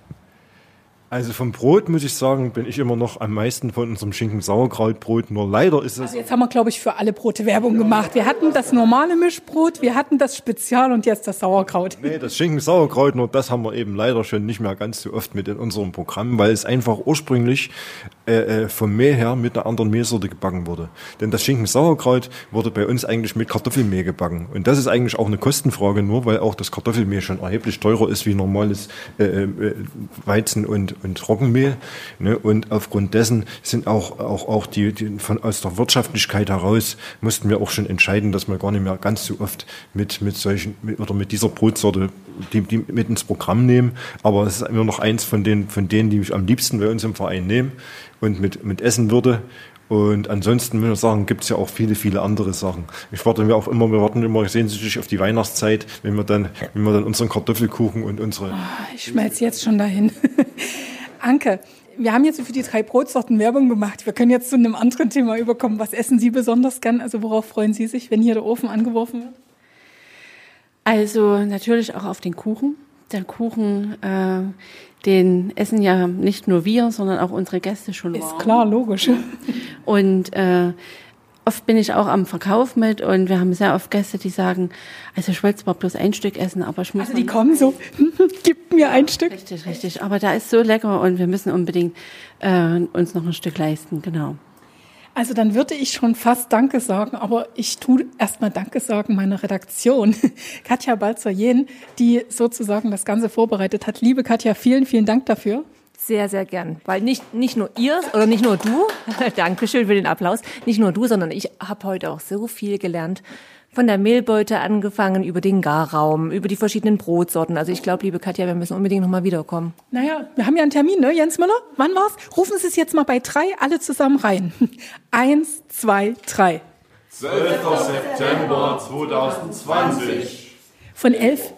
Also vom Brot muss ich sagen, bin ich immer noch am meisten von unserem Schinken-Sauerkrautbrot. Nur leider ist es. Also jetzt haben wir, glaube ich, für alle Brote Werbung gemacht. Wir hatten das normale Mischbrot, wir hatten das Spezial und jetzt das Sauerkraut. Nee, das Schinken-Sauerkraut, nur das haben wir eben leider schon nicht mehr ganz so oft mit in unserem Programm, weil es einfach ursprünglich äh, äh vom Mehl her mit einer anderen Mehlsorte gebacken wurde. Denn das Schinken-Sauerkraut wurde bei uns eigentlich mit Kartoffelmehl gebacken. Und das ist eigentlich auch eine Kostenfrage, nur weil auch das Kartoffelmehl schon erheblich teurer ist wie normales äh, äh, Weizen und und Trockenmehl. Ne? Und aufgrund dessen sind auch, auch, auch die, die von, aus der Wirtschaftlichkeit heraus mussten wir auch schon entscheiden, dass wir gar nicht mehr ganz so oft mit, mit solchen, mit, oder mit dieser Brotsorte die, die mit ins Programm nehmen. Aber es ist immer noch eins von den, von denen, die ich am liebsten bei uns im Verein nehme und mit, mit essen würde. Und ansonsten würde ich sagen, gibt es ja auch viele, viele andere Sachen. Ich warte mir auch immer, wir warten immer sehnsüchtig auf die Weihnachtszeit, wenn wir dann, wenn wir dann unseren Kartoffelkuchen und unsere. Oh, ich schmelze jetzt schon dahin. Anke, wir haben jetzt für die drei Brotsorten Werbung gemacht. Wir können jetzt zu einem anderen Thema überkommen. Was essen Sie besonders gern? Also worauf freuen Sie sich, wenn hier der Ofen angeworfen wird? Also natürlich auch auf den Kuchen. Der Kuchen, äh, den essen ja nicht nur wir, sondern auch unsere Gäste schon. Ist warm. klar, logisch. Und äh, oft bin ich auch am Verkauf mit und wir haben sehr oft Gäste, die sagen, also ich wollte zwar bloß ein Stück essen, aber ich muss. Also die kommen so, gib mir ein Stück. Richtig, richtig. Aber da ist so lecker und wir müssen unbedingt äh, uns noch ein Stück leisten, genau. Also dann würde ich schon fast Danke sagen, aber ich tue erstmal Danke sagen meiner Redaktion, Katja Balzer-Jen, die sozusagen das Ganze vorbereitet hat. Liebe Katja, vielen, vielen Dank dafür. Sehr, sehr gern. Weil nicht, nicht nur ihr oder nicht nur du, Dankeschön für den Applaus, nicht nur du, sondern ich habe heute auch so viel gelernt. Von der Mehlbeute angefangen, über den Garraum, über die verschiedenen Brotsorten. Also ich glaube, liebe Katja, wir müssen unbedingt nochmal wiederkommen. Naja, wir haben ja einen Termin, ne, Jens Müller? Wann war's? Rufen Sie es jetzt mal bei drei alle zusammen rein. Eins, zwei, drei. 12. September 2020. Von elf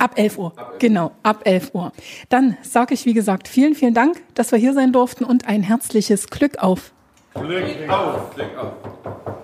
Ab 11 Uhr, genau, ab 11 Uhr. Dann sage ich, wie gesagt, vielen, vielen Dank, dass wir hier sein durften und ein herzliches Glück auf. Glück auf, Glück auf.